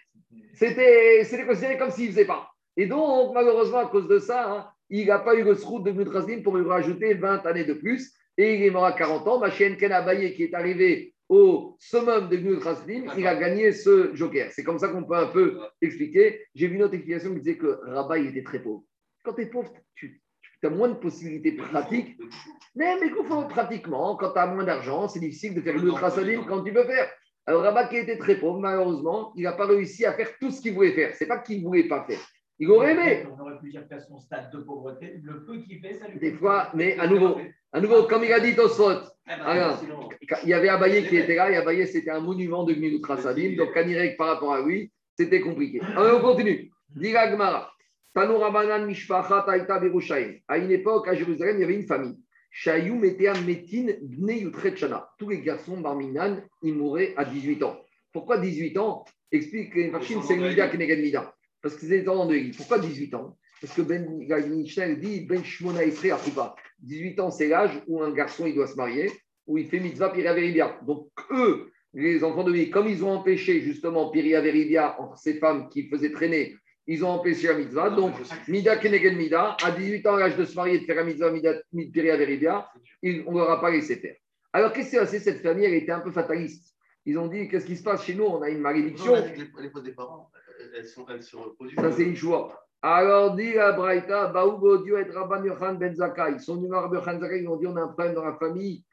c'était considéré comme s'il ne faisait pas. Et donc, malheureusement, à cause de ça, hein, il n'a pas eu le srout de Gmilut Rasadim pour lui rajouter 20 années de plus. Et il est mort à 40 ans. Ma chienne Ken Abaye qui est arrivé au summum de Gnus Raslim, il a gagné ce joker. C'est comme ça qu'on peut un peu expliquer. J'ai vu une autre explication qui disait que Rabat il était très pauvre. Quand tu es pauvre, tu, as moins de possibilités pratiques. Mais, mais pratiquement, quand tu as moins d'argent, c'est difficile de faire Gnus Raslim quand tu veux faire. Alors Rabat qui était très pauvre, malheureusement, il n'a pas réussi à faire tout ce qu'il voulait faire. C'est pas qu'il ne voulait pas faire. Il aurait aimé. On aurait pu dire qu'à son stade de pauvreté, le peu qu'il fait, ça lui Des fois, mais à nouveau, à nouveau, comme il a dit Tosfot, eh ben, il y avait Abaye qui était là, et Abaye c'était un monument de Gmilut Sadim, donc Kanirek par rapport à lui, c'était compliqué. Alors on continue. Dira Gmara. Tanurabanan Mishpachat Aïta Berushaim. À une époque, à Jérusalem, il y avait une famille. Metin. Tous les garçons Barminan, ils mouraient à 18 ans. Pourquoi 18 ans? Explique que c'est Mida Keneged Mida. Parce que c'est dans de Pourquoi 18 ans? Parce que Ben Mishnel dit Ben Shmona Isre 18 ans, c'est l'âge où un garçon il doit se marier, où il fait mitzvah Veribia. Donc, eux, les enfants de vie, comme ils ont empêché justement Veribia entre ces femmes qui faisaient traîner ils ont empêché la mitzvah. Donc, Mida Kenegen Mida, à 18 ans, à l'âge de se marier, de faire la mitzvah Mida Midperia Veribia, on ne leur a pas laissé faire. Alors, qu'est-ce qui s'est passé? Cette famille, elle était un peu fataliste. Ils ont dit Qu'est-ce qui se passe chez nous? On a une malédiction. Les, les fautes des parents, elles sont, elles sont reproduites. Ça, c'est une joie. Alors, dit la Braïta, Baou Bodio et Rabban Yochan Ben Zakai. Ils sont venus voir Rabban Yochan Zakai, ils ont dit on a un problème dans la famille.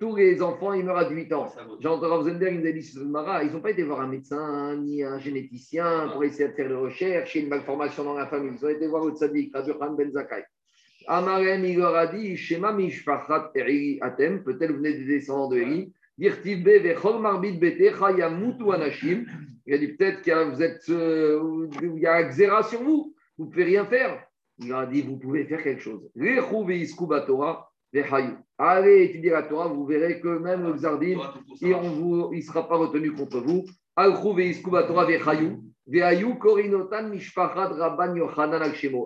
Tous les enfants, ils meurent à 18 ans. Jean de Ravzender, il me dit ils n'ont pas été voir un médecin ni un généticien pour essayer de faire des recherches et une malformation dans la famille. Ils ont été voir le tzaddik, Rabbi Yochan Ben Zakai. Amarem, il leur a dit Shema mishpachat Eri atem, peut-être vous venez des descendants de Eri. Dirtivbe vechol marbit betecha yamutu anashim. Il a dit peut-être qu'il y a, vous êtes, euh, il y a un xéra sur vous, vous ne pouvez rien faire. Il leur a dit vous pouvez faire quelque chose. Lechu veisku batora vehayu. Allez étudier la Torah, vous verrez que même le Xardim, il ne sera pas retenu contre vous.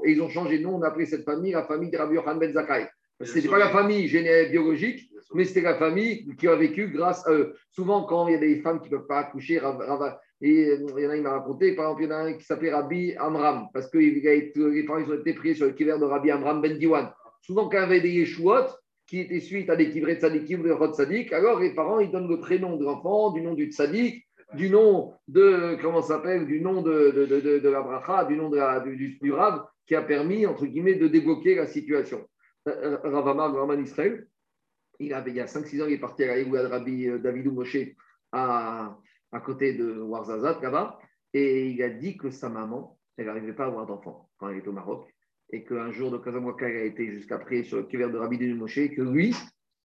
Et ils ont changé de nom, on a appelé cette famille la famille de Rabbi Yochanan ben Zakkai. Ce n'était pas la famille géné- biologique, mais c'était la famille qui a vécu grâce à eux. Souvent, quand il y a des femmes qui ne peuvent pas accoucher, et euh, il y en a, il m'a raconté, par exemple, il y en a un qui s'appelait Rabbi Amram, parce que les parents ont été priés sur le kiver de Rabbi Amram Ben Diwan. Souvent, quand il y avait des Yeshuot, qui étaient suite à des kivrés de tzadikim ou rod alors les parents, ils donnent le prénom de l'enfant, du nom du tzadik, du nom de, comment s'appelle, du nom de, de, de, la bracha, du nom du, du, Rav, qui a permis, entre guillemets, de débloquer la situation. Euh, Rav Amar, le Raman Israël, il, avait, il y a 5-6 ans, il est parti à la Rabbi euh, Davidou Moshe à, à côté de Warzazat, là-bas, et il a dit que sa maman, elle n'arrivait pas à avoir d'enfant quand elle était au Maroc, et qu'un jour de elle a été jusqu'après sur le kiver de Rabbi Davidou Moshe, et que lui,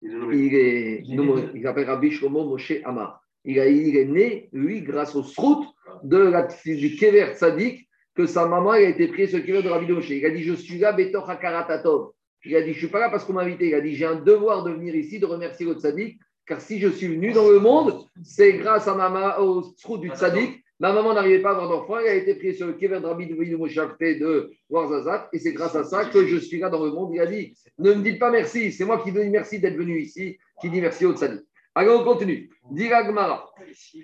il est, nommé- il s'appelle Rabbi Shlomo Moshe Amar. Il, a- il est né, lui, grâce au srout de la, du Kever Tzadik, que sa maman elle a été prise sur le Kever de Rabbi Moshe. Il a dit Je suis là, Betor Hakaratatov. Il a dit Je ne suis pas là parce qu'on m'a invité. Il a dit J'ai un devoir de venir ici, de remercier le Tzadik, car si je suis venu dans le monde, c'est grâce à ma maman, au srout du Tzadik. Ma maman n'arrivait pas à avoir d'enfant, elle a été prise sur le Kever de Rabbi de côté de Warzazat, et c'est grâce à ça que je suis là dans le monde. Il a dit Ne me dites pas merci, c'est moi qui dis merci d'être venu ici, qui dit merci au Tzadik. Alors on continue. Dira Gmara. Ici,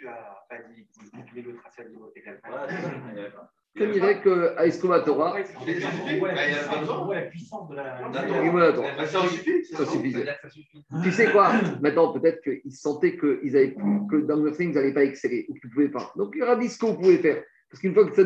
a pas dit que à niveau égal. Je dirais qu'à Escoma Torah, On voit la- puissance de la. il. Bah, Ça suffit. Tu sais quoi Maintenant, peut-être qu'ils sentaient qu'ils avaient plus, que dans le thing, ils n'allaient pas exceller ou qu'ils ne pouvaient pas. Donc, il leur a dit ce qu'on pouvait faire. Parce qu'une fois que tu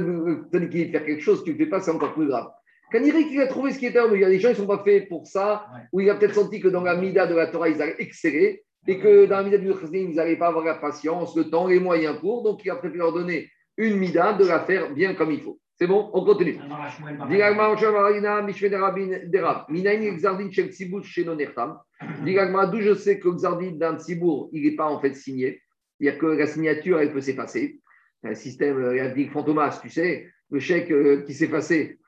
as dit qu'il faire quelque chose, tu ne le fais pas, c'est encore plus grave. Kanirek, il a trouvé ce qui était en Il y a des gens qui ne sont pas faits pour ça, Ouais. ou il a peut-être senti que dans la mida de la Torah, ils allaient exceller, et que dans la mida du Chazim, ils n'allaient pas avoir la patience, le temps, les moyens pour. Donc, il a préféré leur donner une mida, de la faire bien comme il faut. C'est bon? On continue. D'où je sais que Exardin d'un Tzibour, il n'est pas en fait signé. Il n'y a que la signature, elle peut s'effacer. Un système, euh, il y a dit Fantomas, tu sais, le chèque euh, qui s'est effacé.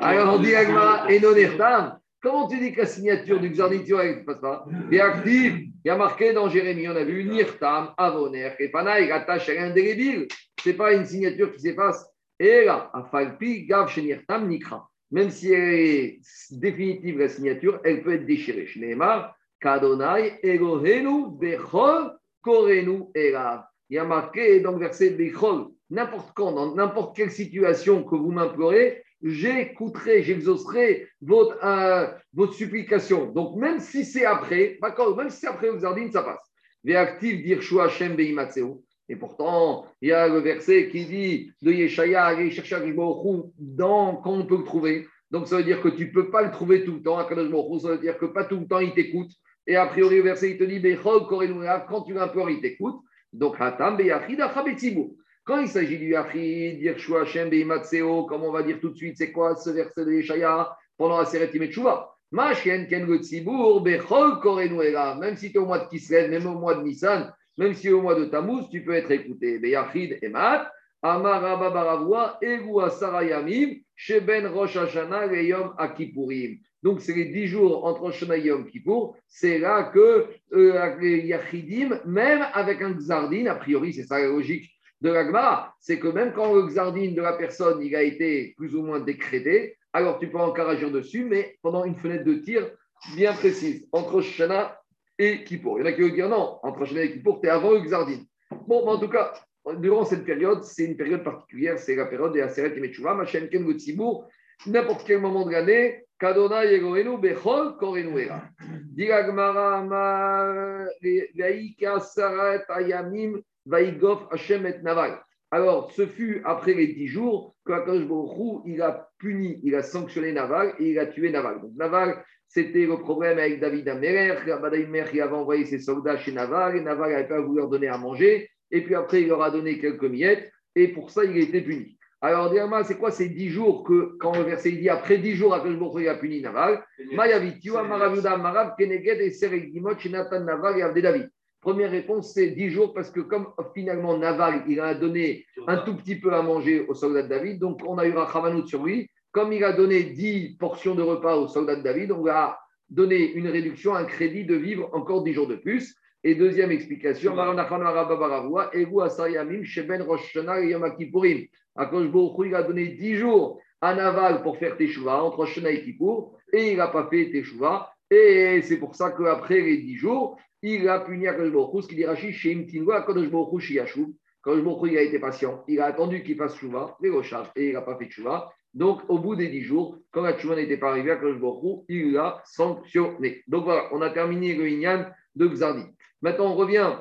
Alors, on dit Agma et Nonertam. Comment tu dis que la signature du vois, elle ne passe pas Et active, il y a marqué dans Jérémie, on a vu Nirtam, Avoner, et Panaï, attache à indélébile. Ce n'est pas une signature qui s'efface. Et là, Afalpi, Gav, Nirtam, Nikra. Même si elle est définitive, la signature, elle peut être déchirée. Shneemar, Kadonai, Elohenu, Bechol, Korenu, Elav. Il y a marqué dans le verset Bechol, n'importe quand, dans n'importe quelle situation que vous m'implorez, j'écouterai, j'exaucerai votre, euh, votre supplication. Donc, même si c'est après, d'accord, même si c'est après Xardine, ça passe. Véactif dire Shua Hashem. Et pourtant, il y a le verset qui dit de Yeshaya, aller chercher Hu dans quand on peut le trouver. Donc, ça veut dire que tu ne peux pas le trouver tout le temps. Ça veut dire que pas tout le temps il t'écoute. Et a priori, le verset, il te dit quand tu l'implores, il t'écoute. Donc, Hatam Beyachid Achabetzibur. Quand il s'agit du Yachid, dire Shua Hashem Beimatseo, comme on va dire tout de suite, c'est quoi ce verset de Yeshaya pendant la Seret Yimetshuva Ma chienne ken le tzibour, bechol korenu elav. Même si tu es au mois de Kislev, même au mois de Nissan, même si au mois de Tammuz, tu peux être écouté. Sheben rosh akipurim. Donc, c'est les dix jours entre Rosh et Yom Kippour. C'est là que euh, les Yachidim, même avec un Xardin, a priori, c'est ça la logique de la Gemara, c'est que même quand le Xardin de la personne il a été plus ou moins décrété, alors tu peux encore agir dessus, mais pendant une fenêtre de tir bien précise, entre Shana et Kippour. Il y en a qui veulent dire non, entre Shana et Kippour, tu es avant le Xardin. Bon, mais en tout cas, durant cette période, c'est une période particulière, c'est la période de Aseret et Metchouva, Machem Ken n'importe quel moment de l'année, Kadona Yegoenu Bechol Korenu Era. Dira Gemara, Ma Veika Sarat Ayamim Vaigof Hashem et Naval. Alors, ce fut après les dix jours que Hu, il a puni, il a sanctionné Naval et il a tué Naval. Donc, Naval, c'était le problème avec David. David Amerer, il avait envoyé ses soldats chez Naval et Naval n'avait pas voulu leur donner à manger. Et puis après, il leur a donné quelques miettes et pour ça, il a été puni. Alors, Dirma, c'est quoi ces dix jours que, quand le verset il dit après dix jours, Hu, il a puni Naval Mayavitua, Maravuda, Marab, Keneged et Serek Dimot, Shinatan Naval et. Première réponse, c'est 10 jours, parce que comme finalement Naval, il a donné un tout petit peu à manger aux soldats de David, donc on a eu un Khamanout sur lui. Comme il a donné 10 portions de repas aux soldats de David, on a donné une réduction, un crédit de vivre encore 10 jours de plus. Et deuxième explication, il a donné 10 jours à Naval pour faire Teshuvah entre Hashanah et Kippour, et il n'a pas fait Teshuvah. Et c'est pour ça qu'après les 10 jours, il a puni Akadosh Baruch ce qu'il dit Rachid, chez Imtinwa, Akadosh. Akadosh il a été patient. Il a attendu qu'il fasse Shuvah, les et il n'a pas fait Shuvah. Donc, au bout des 10 jours, quand la Shuvah n'était pas arrivée, Akadosh Baruch il l'a sanctionné. Donc voilà, on a terminé le Inyan de Xardi. Maintenant, on revient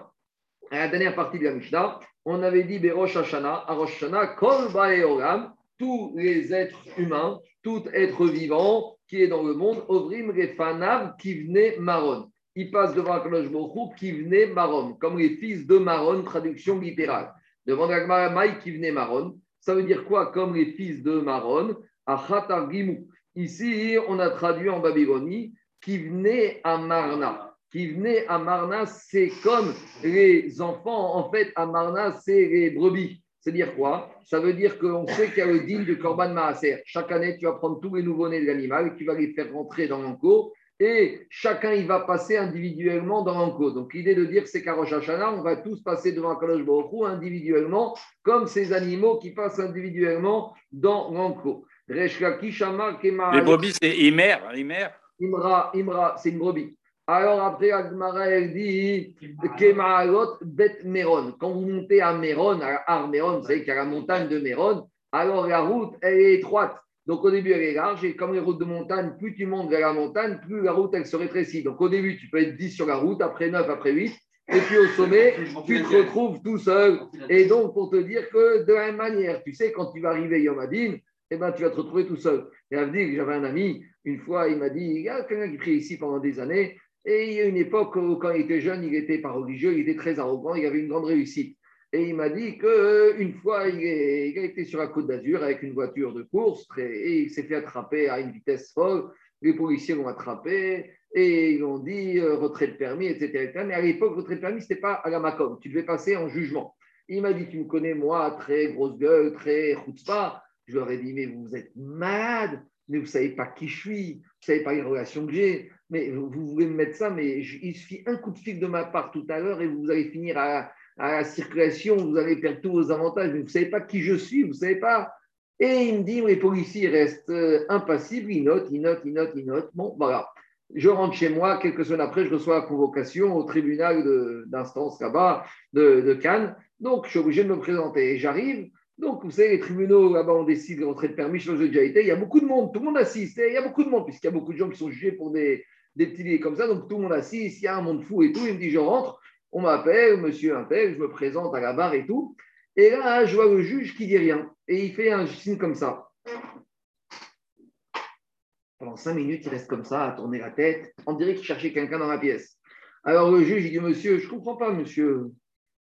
à la dernière partie de la Mishnah. On avait dit Berosh Hashanah, à Rosh Hashanah, Kol Baeolam, tous les êtres humains, tout être vivant qui est dans le monde, Ovrim Refanav, venait Maron. Il passe devant Akadosh Baruch qui venait Maron, comme les fils de Maron, traduction littérale. Devant Maï qui venait Maron, ça veut dire quoi Comme les fils de Maron, Achatar Gimou. Ici, on a traduit en Babylonie, qui venait à Marna qui venait à Marna, c'est comme les enfants. En fait, à Marna, c'est les brebis. C'est-à-dire quoi? Ça veut dire qu'on sait qu'il y a le digne de Korban Maaser. Chaque année, tu vas prendre tous les nouveaux-nés de l'animal, tu vas les faire rentrer dans l'enco, et chacun, il va passer individuellement dans l'enco. Donc, l'idée de dire, c'est qu'à Rosh Hashanah, on va tous passer devant Kadosh Hu individuellement, comme ces animaux qui passent individuellement dans l'enco. Les brebis, c'est Imer. Imer. Imra, Imra, c'est une brebis. Alors après, Agmara, elle dit Kemaalot Bet Meron. Quand vous montez à Meron, à Armeron, vous savez qu'il y a la montagne de Meron, alors la route, elle est étroite. Donc au début, elle est large, et comme les routes de montagne, plus tu montes vers la montagne, plus la route, elle se rétrécit. Donc au début, tu peux être 10 sur la route, après 9, après 8, et puis au sommet, tu te retrouves tout seul. Et donc, pour te dire que de la même manière, tu sais, quand tu vas arriver Yom Adin, eh ben, tu vas te retrouver tout seul. Et à dire que j'avais un ami, une fois, il m'a dit, il y a quelqu'un qui prie ici pendant des années, et il y a une époque où, quand il était jeune, il n'était pas religieux, il était très arrogant, il avait une grande réussite. Et il m'a dit qu'une fois, il, été sur la côte d'Azur avec une voiture de course et il s'est fait attraper à une vitesse folle. Les policiers l'ont attrapé et ils ont dit euh, retrait de permis, etc., Mais à l'époque, retrait de permis, ce n'était pas à la Macom. Tu devais passer en jugement. Il m'a dit Tu me connais, moi, très grosse gueule, très chutzpah. Je leur ai dit Mais vous êtes malade, mais vous ne savez pas qui je suis, vous ne savez pas les relations que j'ai mais vous voulez me mettre ça, mais il suffit un coup de fil de ma part tout à l'heure et vous allez finir à, la circulation, vous allez perdre tous vos avantages, vous ne savez pas qui je suis, vous ne savez pas. Et il me dit, les policiers restent euh, impassibles, ils notent, ils notent, ils notent, ils notent. Bon, voilà. Je rentre chez moi, quelques semaines après, je reçois la convocation au tribunal d'instance là-bas de, de, Cannes. Donc, je suis obligé de me présenter. Et j'arrive. Donc, vous savez, les tribunaux là-bas, on décide de rentrer de permis. Je j'ai déjà été. Il y a beaucoup de monde. Tout le monde assiste. Il y a beaucoup de monde, puisqu'il y a beaucoup de gens qui sont jugés pour des, des petits billets comme ça. Donc tout le monde assis, il y a un monde fou et tout. Il me dit Je rentre, on m'appelle, monsieur Intel, je me présente à la barre et tout. Et là, je vois le juge qui dit rien. Et il fait un signe comme ça. Pendant cinq minutes, il reste comme ça, à tourner la tête. On dirait qu'il cherchait quelqu'un dans la pièce. Alors le juge, il dit Monsieur, je ne comprends pas, monsieur.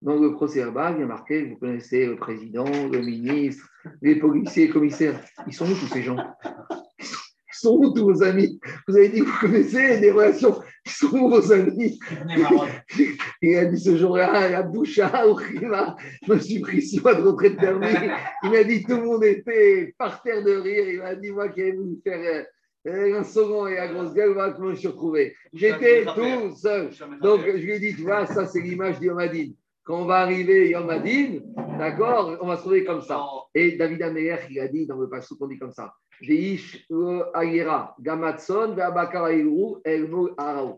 Dans le procès verbal, il y a marqué Vous connaissez le président, le ministre, les policiers, les commissaires. Ils sont où tous ces gens? Sont où tous vos amis? Vous avez dit que vous connaissez des relations. Ils sont où vos amis <laughs> Il a dit ce jour-là, la bouche à je me suis pris six mois de retraite permis. Il m'a dit tout le monde était par terre de rire. Il m'a dit moi qui ai voulu faire euh, un second et la grosse gueule, voilà comment je me suis retrouvé. J'étais tout seul. Donc je lui ai dit, tu vois, ça c'est l'image d'Yomadine. Quand on va arriver Yom d'accord, on va se trouver comme ça. Et David Améler, il a dit dans le passage qu'on dit comme ça.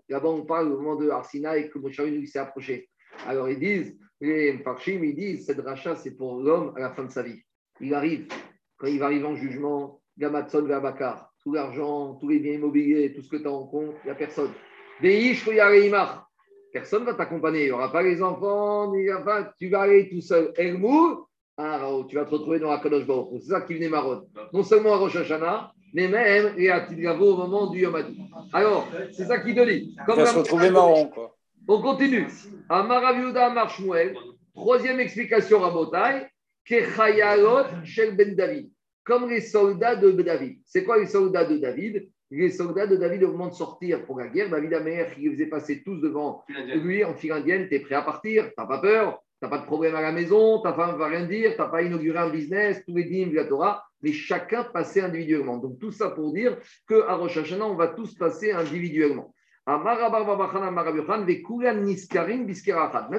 Là-bas, on parle au moment de Arsina et que Moshe nous s'est approché. Alors ils disent les Mfarshim, ils disent cette rachat, c'est pour l'homme à la fin de sa vie. Il arrive, quand il va arriver en jugement, Gamatson Bakar, tout l'argent, tous les biens immobiliers, tout ce que tu as en compte, il n'y a personne. Personne ne va t'accompagner. Il n'y aura pas les enfants, enfin, tu vas aller tout seul. Elmou, ah, tu vas te retrouver dans la Kadosh Baruch. C'est ça qui venait marron. Non seulement à Rosh Hashanah, mais même et à Tidravo au moment du Yom Alors, c'est ça qui te dit. Comme va se retrouver marron, quoi. On continue. Amaraviuda Marshmuel, troisième explication à Botaï, Kechayalot Shel Ben David. Comme les soldats de David. C'est quoi les soldats de David? Les soldats de David, au moment de sortir pour la guerre, David Amer, qui les faisait passer tous devant lui en file indienne, tu es prêt à partir, tu n'as pas peur, n'as pas de problème à la maison, ta femme ne va rien dire, tu n'as pas inauguré un business, tous les dîmes de la Torah, mais chacun passait individuellement. Donc tout ça pour dire qu'à Rosh Hashanah, on va tous passer individuellement. Même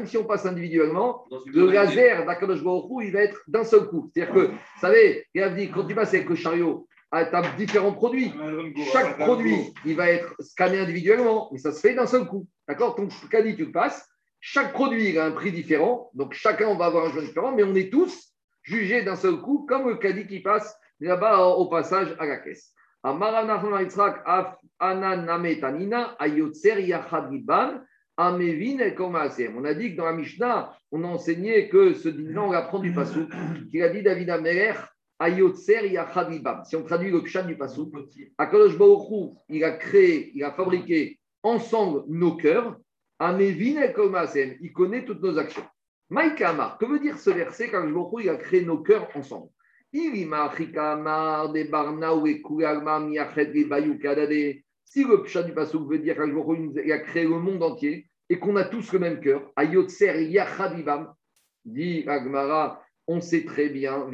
si on passe individuellement, le laser d'Akadosh il va être d'un seul coup. C'est-à-dire que, vous savez, il a dit, quand tu passes avec le chariot, ah, tu as différents produits. Chaque produit, il va être scanné individuellement, mais ça se fait d'un seul coup. D'accord? Ton caddie, tu le passes. Chaque produit, il a un prix différent. Donc, chacun, va avoir un jeu différent, mais on est tous jugés d'un seul coup, comme le caddie qui passe là-bas au passage à la caisse. On a dit que dans la Mishnah, on a enseigné que ce dîner, on apprend du Passou, qu'il a dit David Améler, si on traduit le pshat du Passou, Akadosh Baruch il a créé, il a fabriqué ensemble nos cœurs. Il connaît toutes nos actions. Maïkama, que veut dire ce verset quand il a créé nos cœurs ensemble? Si le pshat du Passou veut dire qu'il a créé le monde entier et qu'on a tous le même cœur, Ayotser Yachadibam, dit Agmara, on sait très bien,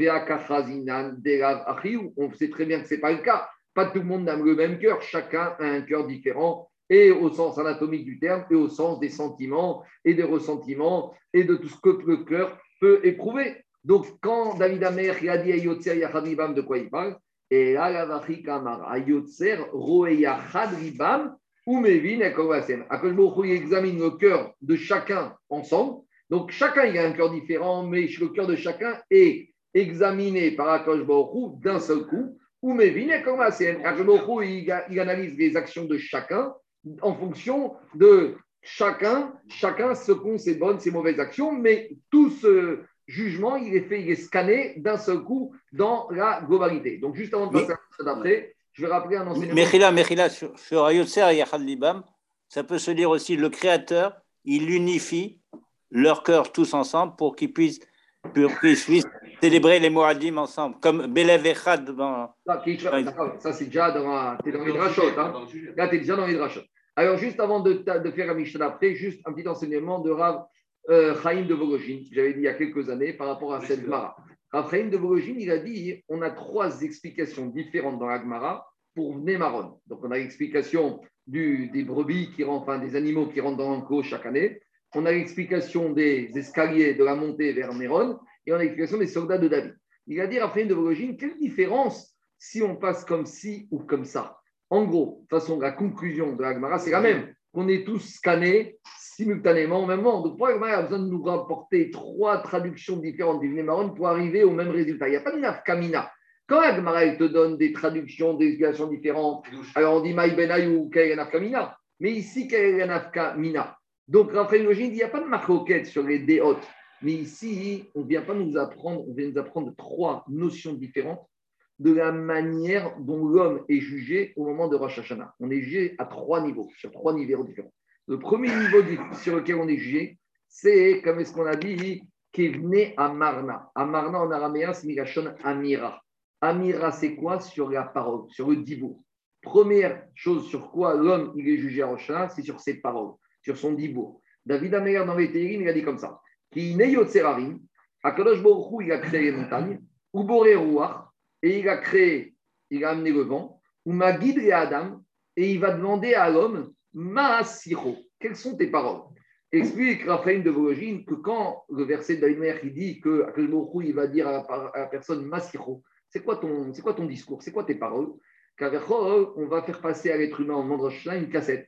on sait très bien que ce n'est pas le cas. Pas tout le monde a le même cœur, chacun a un cœur différent, et au sens anatomique du terme, et au sens des sentiments et des ressentiments, et de tout ce que le cœur peut éprouver. Donc, quand David Amer a dit Ayotzer Yachadribam, de quoi il parle? Et Alavachi Kamar, Ayotzer Roeyachadribam, ou Mevin Ekovasem. il examine le cœur de chacun ensemble donc chacun, il a un cœur différent, mais le cœur de chacun est examiné par Baruch d'un seul coup. Ou Mevine, comme il, il analyse les actions de chacun en fonction de chacun, chacun ce qu'ont ses bonnes, ses mauvaises actions, mais tout ce jugement, il est fait, il est scanné d'un seul coup dans la globalité. Donc juste avant de passer à d'après, je vais rappeler un enseignement. Mechila, Mechila, sur, sur Yachad Libam, ça peut se dire aussi le Créateur, il unifie leur cœur tous ensemble pour qu'ils puissent, puissent célébrer les Moadim ensemble, comme Belev Echad. Dans... Ça, c'est déjà dans, es dans les drachot. Hein. Là, tu es déjà dans les. Alors, juste avant de, de faire la Mishnah après, juste un petit enseignement de Rav euh, Chaim de Vogojin, j'avais dit il y a quelques années par rapport à cette Mara. Rav Chaim de Vogojin, il a dit on a trois explications différentes dans la Gemara pour Nemaron. Donc, on a l'explication des brebis qui rentrent, enfin des animaux qui rentrent dans l'enclos chaque année on a l'explication des escaliers de la montée vers Néron et on a l'explication des soldats de David. Il va dire après de l'origine, quelle différence si on passe comme ci ou comme ça? En gros, de toute façon, la conclusion de l'Agmara, c'est la même. On est tous scannés simultanément au même moment. Donc, pourquoi l'Agmara a besoin de nous rapporter trois traductions différentes du Némaron pour arriver au même résultat Il n'y a pas de nafkamina. Quand l'Agmara te donne des traductions, des explications différentes, alors on dit Maï Benayou, quelle est nafkamina Mais ici, quelle est nafkamina donc, Raphaël Login il n'y a pas de marque sur les déotes. Mais ici, on ne vient pas nous apprendre, on vient nous apprendre trois notions différentes de la manière dont l'homme est jugé au moment de Rosh Hashanah. On est jugé à trois niveaux, sur trois niveaux différents. Le premier niveau sur lequel on est jugé, c'est, comme est-ce qu'on a dit, Kevne Amarna. Amarna en araméen, c'est Migashon Amira. Amira, c'est quoi? Sur la parole, sur le dibour. Première chose sur quoi l'homme est jugé à Rosh Hashanah, c'est sur ses paroles sur son dibour. David Améler dans les il a dit comme ça. Qui Baruch il a créé les montagnes, et il a créé, il a amené le vent, ou Magid et Adam, et il va demander à l'homme Maasiro, quelles sont tes paroles? Explique Raphaël de Vologine que quand le verset de David il dit que il va dire à la, personne Masiro, c'est quoi, ton, quoi ton discours? C'est quoi tes paroles? On va faire passer à l'être humain en Mandrochna une cassette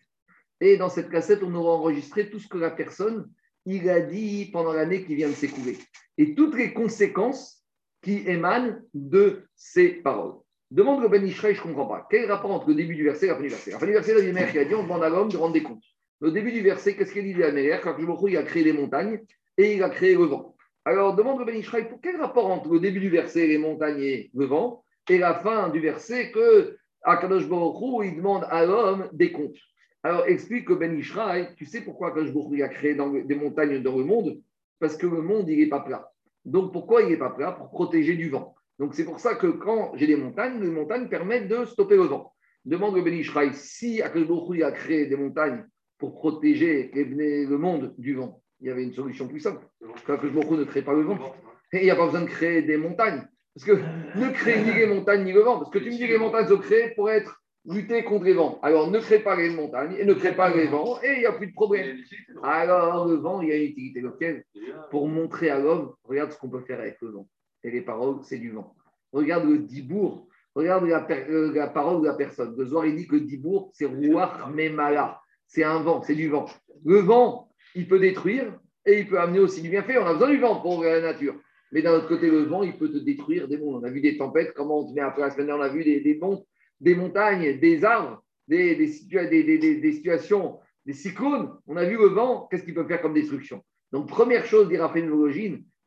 et dans cette cassette, on aura enregistré tout ce que la personne il a dit pendant l'année qui vient de s'écouler. Et toutes les conséquences qui émanent de ces paroles. Demande le Ben Ishraï, je ne comprends pas. Quel rapport entre le début du verset et la fin du verset? La fin du verset, la mère qui a dit on demande à l'homme de rendre des comptes. Au début du verset, qu'est-ce qu'il dit la mère Quand il a créé les montagnes et il a créé le vent. Alors, demande le Ben Ishraï, pour quel rapport entre le début du verset, les montagnes et le vent, et la fin du verset que Akadosh Baruch il demande à l'homme des comptes? Alors, explique que Ben Ishraï, tu sais pourquoi Baruch Hu a créé dans le- des montagnes dans le monde? Parce que le monde, il n'est pas plat. Donc, pourquoi il n'est pas plat? Pour protéger du vent. Donc, c'est pour ça que quand j'ai des montagnes, les montagnes permettent de stopper le vent. Demande le Ben Ishraï, si Hu a créé des montagnes pour protéger le monde du vent, il y avait une solution plus simple. Hu ne crée pas le vent. Et il n'y a pas besoin de créer des montagnes. Parce que ne crée ni les montagnes ni le vent. Parce que tu me dis que les montagnes sont créées pour être lutter contre les vents. Alors ne crée pas les montagnes et ne crée pas les vents et il n'y a plus de problème. Alors le vent, il y a une utilité. Lequel Pour montrer à l'homme, regarde ce qu'on peut faire avec le vent. Et les paroles, c'est du vent. Regarde le dibour, regarde la, euh, la parole de la personne. Le Zohar, il dit que le dibour, c'est ruach memala. C'est un vent, c'est du vent. Le vent, il peut détruire et il peut amener aussi du bienfait. On a besoin du vent pour la nature. Mais d'un autre côté, le vent, il peut te détruire des mondes. On a vu des tempêtes, comment on se met après la semaine dernière, on a vu des, des monts, des montagnes, des arbres, des, des situa- des- des- des- des situations, des cyclones. On a vu le vent, qu'est-ce qu'il peut faire comme destruction? Donc, première chose, dit Raphaël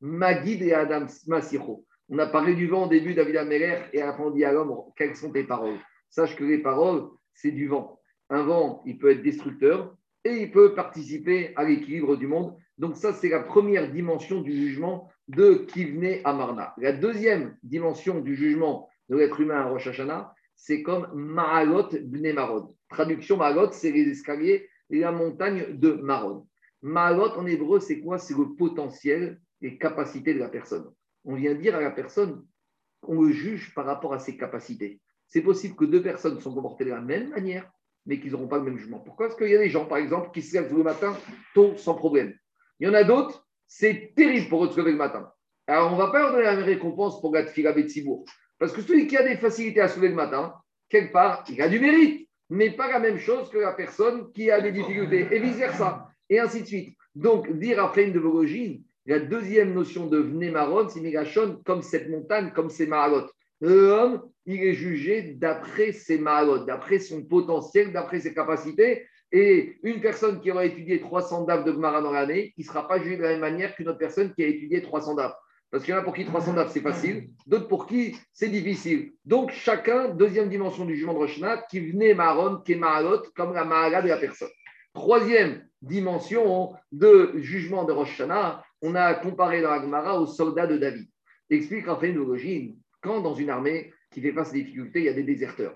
Magid et Adam Masiro. On a parlé du vent au début, David Améler, et fin, on dit à l'homme, quelles sont tes paroles? Sache que les paroles, c'est du vent. Un vent, il peut être destructeur et il peut participer à l'équilibre du monde. Donc, ça, c'est la première dimension du jugement de Kivne Amarna. La deuxième dimension du jugement de l'être humain à Rosh Hashanah, c'est comme Ma'alot Bne Marod. Traduction Ma'alot, c'est les escaliers et la montagne de Marod. Ma'alot en hébreu, c'est quoi? C'est le potentiel et capacité de la personne. On vient dire à la personne, on le juge par rapport à ses capacités. C'est possible que deux personnes sont comportées de la même manière, mais qu'ils n'auront pas le même jugement. Pourquoi? Parce qu'il y a des gens, par exemple, qui se lèvent le matin tôt sans problème. Il y en a d'autres, c'est terrible pour eux de se lever le matin. Alors, on ne va pas leur donner la même récompense pour la Tfila Betsibourg. Parce que celui qui a des facilités à se lever le matin, quelque part, il a du mérite, mais pas la même chose que la personne qui a des difficultés, et vice-versa, et ainsi de suite. Donc, dire après une de Vologine, la deuxième notion de Vnemarod, c'est Migashon, comme cette montagne, comme ces Mahalot. L'homme, il est jugé d'après ses Mahalot, d'après son potentiel, d'après ses capacités. Et une personne qui aura étudié 300 DAF de Gemara dans l'année, il ne sera pas jugé de la même manière qu'une autre personne qui a étudié 300 DAF. Parce qu'il y en a pour qui 300 DAF c'est facile, d'autres pour qui c'est difficile. Donc chacun, deuxième dimension du jugement de Roshna, qui venait Maron, qui est Mahalot, comme la Mahala de la personne. Troisième dimension de jugement de Rosh Hashanah, on a comparé dans la Gemara aux soldats de David. Explique en logique, quand dans une armée qui fait face à des difficultés, il y a des déserteurs.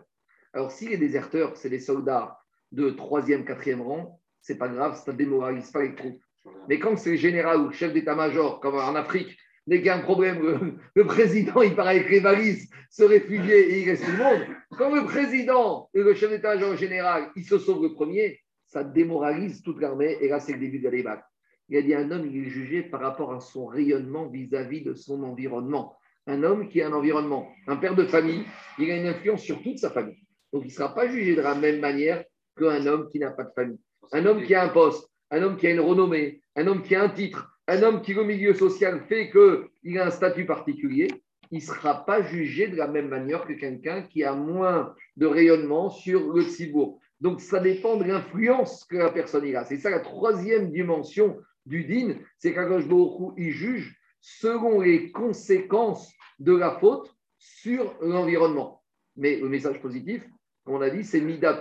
Alors si les déserteurs, c'est des soldats de troisième, quatrième rang, c'est pas grave, ça ne démoralise pas les troupes. Mais quand c'est le général ou le chef d'état-major, comme en Afrique, dès qu'il y a un problème, le, le président, il part avec les valises, se réfugier et il reste tout le monde. Quand le président et le chef d'état-major général, ils se sauvent le premier, ça démoralise toute l'armée et là, c'est le début de la débat. Il a dit un homme, il est jugé par rapport à son rayonnement vis-à-vis de son environnement. Un homme qui a un environnement, un père de famille, il a une influence sur toute sa famille. Donc, il ne sera pas jugé de la même manière qu'un homme qui n'a pas de famille. Un homme qui a un poste, un homme qui a une renommée, un homme qui a un titre, un homme qui, au milieu social, fait qu'il a un statut particulier, il ne sera pas jugé de la même manière que quelqu'un qui a moins de rayonnement sur le cibourg. Donc, ça dépend de l'influence que la personne a. C'est ça la troisième dimension du din, c'est qu'Akadosh Baruch il juge selon les conséquences de la faute sur l'environnement. Mais le message positif, comme on a dit, c'est Mida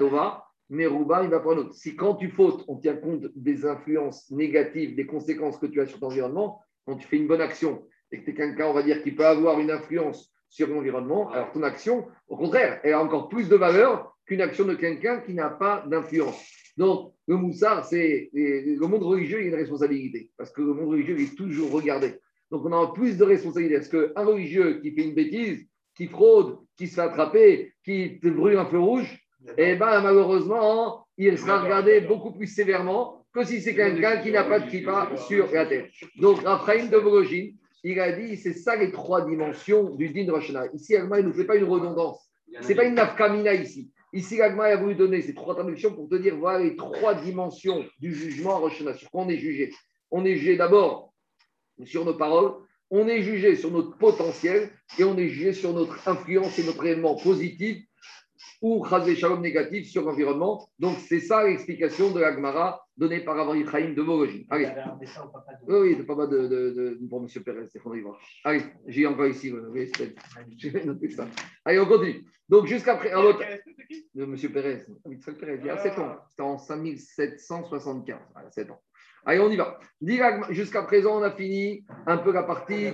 Tova, mais Rouba, il va prendre autre. Si quand tu fautes, on tient compte des influences négatives, des conséquences que tu as sur ton environnement, quand tu fais une bonne action et que tu es quelqu'un, on va dire, qui peut avoir une influence sur l'environnement, alors ton action, au contraire, elle a encore plus de valeur qu'une action de quelqu'un qui n'a pas d'influence. Donc, le moussard, c'est le monde religieux, il y a une responsabilité, parce que le monde religieux, il est toujours regardé. Donc, on a plus de responsabilité. Est-ce qu'un religieux qui fait une bêtise, qui fraude, qui se fait attraper, qui te brûle un feu rouge, eh bien, malheureusement, il sera regardé beaucoup plus sévèrement que si c'est quelqu'un qui n'a pas de kippa sur la tête. Donc, Raphaël de Vologine, il a dit, c'est ça les trois dimensions du din Rosh Hashanah. Ici, Agma, il ne nous fait pas une redondance. Ce n'est pas une nafkamina ici. Ici, Agma a voulu donner ces trois traductions pour te dire, voilà les trois dimensions du jugement à Rosh Hashanah, sur quoi on est jugé? On est jugé d'abord sur nos paroles, on est jugé sur notre potentiel et on est jugé sur notre influence et notre élément positif ou Chazé Shalom négatif sur l'environnement. Donc, c'est ça l'explication de la Gemara donnée par Avari Chaim de Vorogine. Vous Allez. papa Oui, oui, de pas mal de, de, de, pour M. Pérez, voir. Allez, j'ai encore ici, je vais noter ça. Allez, on continue. Donc, jusqu'après, de M. Pérez, Yitzhak Pérez, il y a 7 ans, c'était en 5775, voilà, 7 ans. Allez, on y va. Jusqu'à présent, on a fini un peu la partie,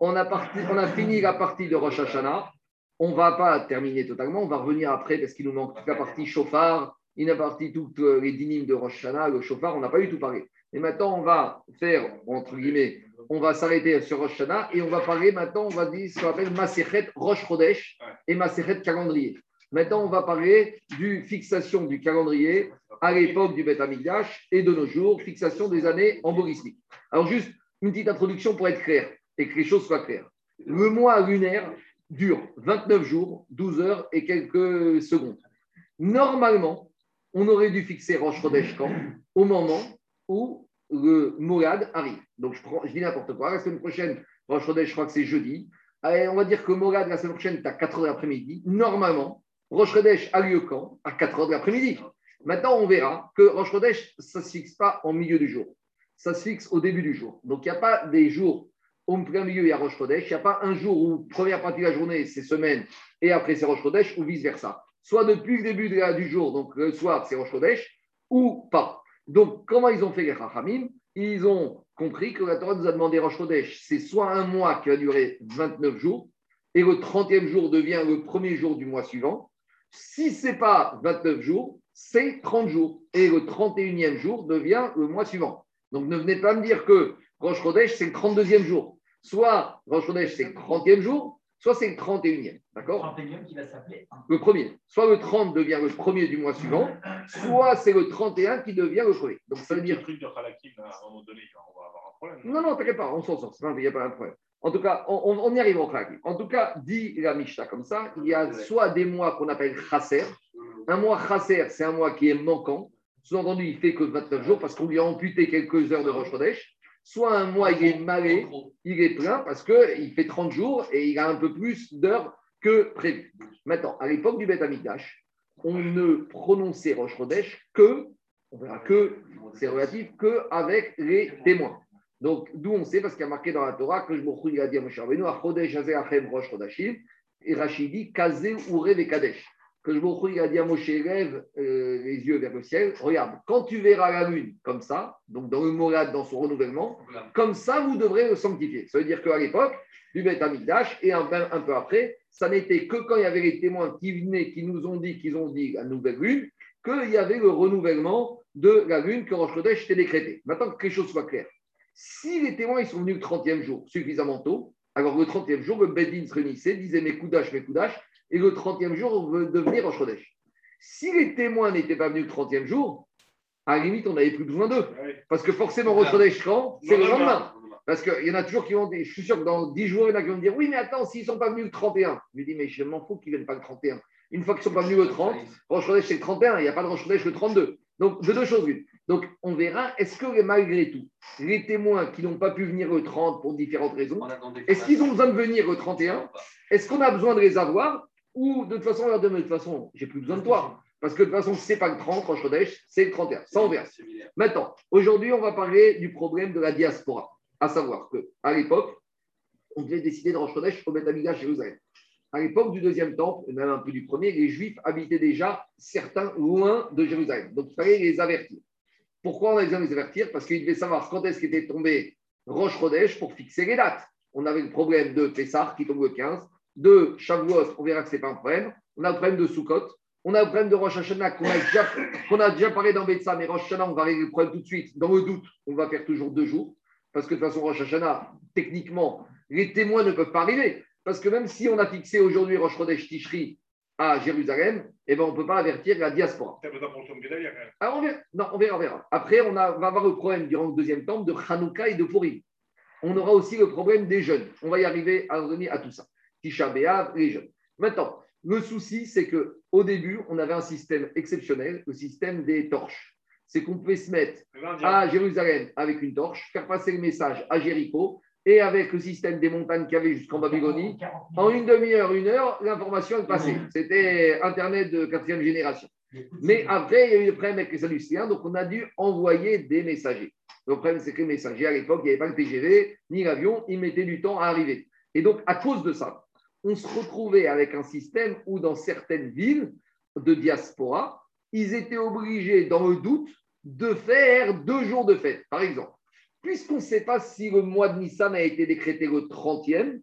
on a, parti, on a fini la partie de Rosh Hashanah. On ne va pas terminer totalement, on va revenir après parce qu'il nous manque toute la partie chauffard, il a partie toutes euh, les dynimes de Rosh Hashanah, le chauffard, on n'a pas du tout parlé. Et maintenant, on va faire, entre guillemets, on va s'arrêter sur Rosh Hashanah et on va parler maintenant, on va dire ce qu'on appelle Maserhet Rosh Chodesh et Maserhet calendrier. Maintenant, on va parler du fixation du calendrier à l'époque du Beth Amikdash et de nos jours, fixation des années embolismiques. Alors, juste une petite introduction pour être clair et que les choses soient claires. Le mois lunaire dure 29 jours, 12 heures et quelques secondes. Normalement, on aurait dû fixer Rosh Chodesh quand? Au moment où le Mourad arrive. Donc, je, dis n'importe quoi. La semaine prochaine, Rosh Chodesh, je crois que c'est jeudi. On va dire que Mourad, la semaine prochaine, est à 4 heures de l'après-midi. Normalement, Rosh Chodesh a lieu quand? À 4 heures de l'après-midi. Maintenant, on verra que Rosh Chodesh, ça ne se fixe pas en milieu du jour. Ça se fixe au début du jour. Donc, il n'y a pas des jours au plein milieu, il y a Rosh Chodesh. Il n'y a pas un jour où, première partie de la journée, c'est semaine, et après, c'est Rosh Chodesh, ou vice-versa. Soit depuis le début du jour, donc le soir, c'est Rosh Chodesh, ou pas. Donc, comment ils ont fait les Chachamim? Ils ont compris que la Torah nous a demandé Rosh Chodesh, c'est soit un mois qui va durer 29 jours, et le 30e jour devient le premier jour du mois suivant. Si ce n'est pas 29 jours, c'est 30 jours. Et le 31e jour devient le mois suivant. Donc ne venez pas me dire que Rosh Chodesh, c'est le 32e jour. Soit Rosh Chodesh, c'est le 30e jour, soit c'est le 31e. D'accord 31e qui va s'appeler un. Le premier. Soit le 30 devient le premier du mois suivant, soit c'est le 31 qui devient le premier. Donc ça veut dire le truc de Halakim, à un moment donné, on va avoir un problème. non, non, t'inquiète pas, on s'en sort, il n'y a pas de problème. En tout cas, on, y arrive en claque. En tout cas, dit la Mishnah comme ça, il y a soit des mois qu'on appelle chasser. Un mois chasser, c'est un mois qui est manquant. Sous-entendu, il fait que 29 jours parce qu'on lui a amputé quelques heures de Rosh Chodesh. Soit un mois, il est malé, il est plein parce qu'il fait 30 jours et il a un peu plus d'heures que prévu. Maintenant, à l'époque du Beth Amikdash, on ne prononçait Rosh Chodesh que, on verra que, c'est relatif, que avec les témoins. Donc, d'où on sait, parce qu'il y a marqué dans la Torah que je me il a dit à Moshe Rabbeinu, à Chodesh Rosh Chodashim, et Rachid dit, Kazé Ure Kadesh. Que je me il a dit à Moshe, lève euh, les yeux vers le ciel, regarde, quand tu verras la lune comme ça, donc dans le Morad, dans son renouvellement, comme ça, vous devrez le sanctifier. Ça veut dire qu'à l'époque, du Beth Amikdash, et un, un peu après, ça n'était que quand il y avait les témoins qui venaient, qui nous ont dit, qu'ils ont dit la nouvelle lune, qu'il y avait le renouvellement de la lune que Rosh Chodesh était décrété. Maintenant que les choses soient claires. Si les témoins ils sont venus le 30e jour suffisamment tôt, alors le 30e jour, le Bedin se réunissait, disait mes coudaches, mes coudaches, et le 30e jour, on veut devenir Rosh Chodesh. Si les témoins n'étaient pas venus le 30e jour, à la limite, on n'avait plus besoin d'eux. Parce que forcément, Rosh Chodesh, quand C'est le lendemain. Parce qu'il y en a toujours qui vont dire, je suis sûr que dans 10 jours, il y en a qui vont me dire, oui, mais attends, s'ils ne sont pas venus le 31. Je lui dis, mais je m'en fous qu'ils ne viennent pas le 31. Une fois qu'ils ne sont pas venus le 30, Rosh Chodesh, c'est le 31, il n'y a pas de Rosh Chodesh le 32. Donc, de deux choses l'une. Donc, on verra, est-ce que malgré tout, les témoins qui n'ont pas pu venir le 30 pour différentes raisons, est-ce qu'ils ont besoin de venir le 31 Est-ce qu'on a besoin de les avoir? Ou de toute façon, on leur mais de toute façon, j'ai plus besoin de toi. Parce que de toute façon, si ce n'est pas le 30, Rosh c'est le 31. Ça, on verra. Maintenant, aujourd'hui, on va parler du problème de la diaspora. À savoir qu'à l'époque, on devait décider de Rosh Chodesh au Beth Amikdash Jérusalem. À l'époque du deuxième temple, et même un peu du premier, les Juifs habitaient déjà certains loin de Jérusalem. Donc, il fallait les avertir. Pourquoi on a besoin de les avertir? Parce qu'ils devaient savoir quand est-ce qu'était tombé Rosh Chodesh pour fixer les dates. On avait le problème de Pessah qui tombe le 15, de Shavuot, on verra que ce n'est pas un problème. On a le problème de Sukkot, on a le problème de Rosh Hashanah qu'on a déjà, qu'on a déjà parlé dans Betsa, mais Rosh Hashanah, on va régler le problème tout de suite. Dans le doute, on va faire toujours deux jours. Parce que de toute façon, Rosh Hashanah, techniquement, les témoins ne peuvent pas arriver. Parce que même si on a fixé aujourd'hui Rosh Chodesh Tishri à Jérusalem, eh ben, on ne peut pas avertir la diaspora. Même. Alors on verra. Non, on verra, on verra. Après, on a- va avoir le problème durant le deuxième temps de Hanouka et de Purim. On aura aussi le problème des jeunes. On va y arriver à à tout ça. Tisha les jeunes. Maintenant, le souci, c'est que au début, on avait un système exceptionnel, le système des torches. c'est qu'on pouvait se mettre à Jérusalem avec une torche, faire passer le message à Jéricho, et avec le système des montagnes qu'il y avait jusqu'en Babylonie, en une demi-heure, une heure, l'information est passée. C'était Internet de quatrième génération. Mais après, il y a eu le problème avec les Saducéens, donc on a dû envoyer des messagers. Le problème, c'est que les messagers, à l'époque, il n'y avait pas le TGV, ni l'avion, ils mettaient du temps à arriver. Et donc, à cause de ça, on se retrouvait avec un système où, dans certaines villes de diaspora, ils étaient obligés, dans le doute, de faire deux jours de fête, par exemple. Puisqu'on ne sait pas si le mois de Nissan a été décrété le 30e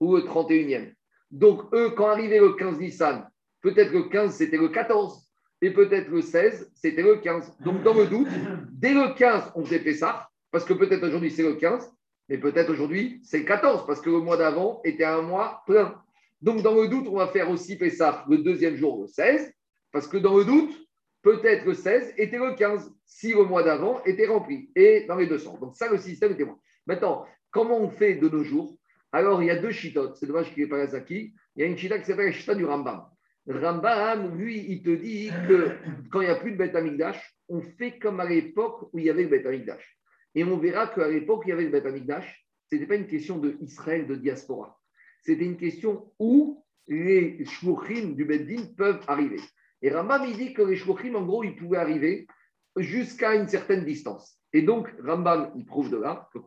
ou le 31e. Donc, eux, quand arrivait le 15 Nissan, peut-être le 15, c'était le 14 et peut-être le 16, c'était le 15. Donc, dans le doute, dès le 15, on faisait Pessah, parce que peut-être aujourd'hui c'est le 15, mais peut-être aujourd'hui c'est le 14, parce que le mois d'avant était un mois plein. Donc, dans le doute, on va faire aussi Pessah le deuxième jour, le 16, parce que dans le doute, peut-être le 16 était le 15, si le mois d'avant était rempli, et dans les deux sens. Donc, ça, le système était bon. Maintenant, comment on fait de nos jours? Alors, il y a deux chitotes. C'est dommage qu'il n'y ait pas Zaki. Il y a une chita qui s'appelle la chita du Rambam. Rambam, lui, il te dit que quand il n'y a plus de Beth Amikdash, on fait comme à l'époque où il y avait le Beth Amikdash. Et on verra qu'à l'époque où il y avait le Beth Amikdash, ce n'était pas une question de de diaspora. C'était une question où les shluchim du Beddin peuvent arriver. Et Rambam, il dit que les shluchim, en gros, ils pouvaient arriver jusqu'à une certaine distance. Et donc, Rambam, il prouve de là que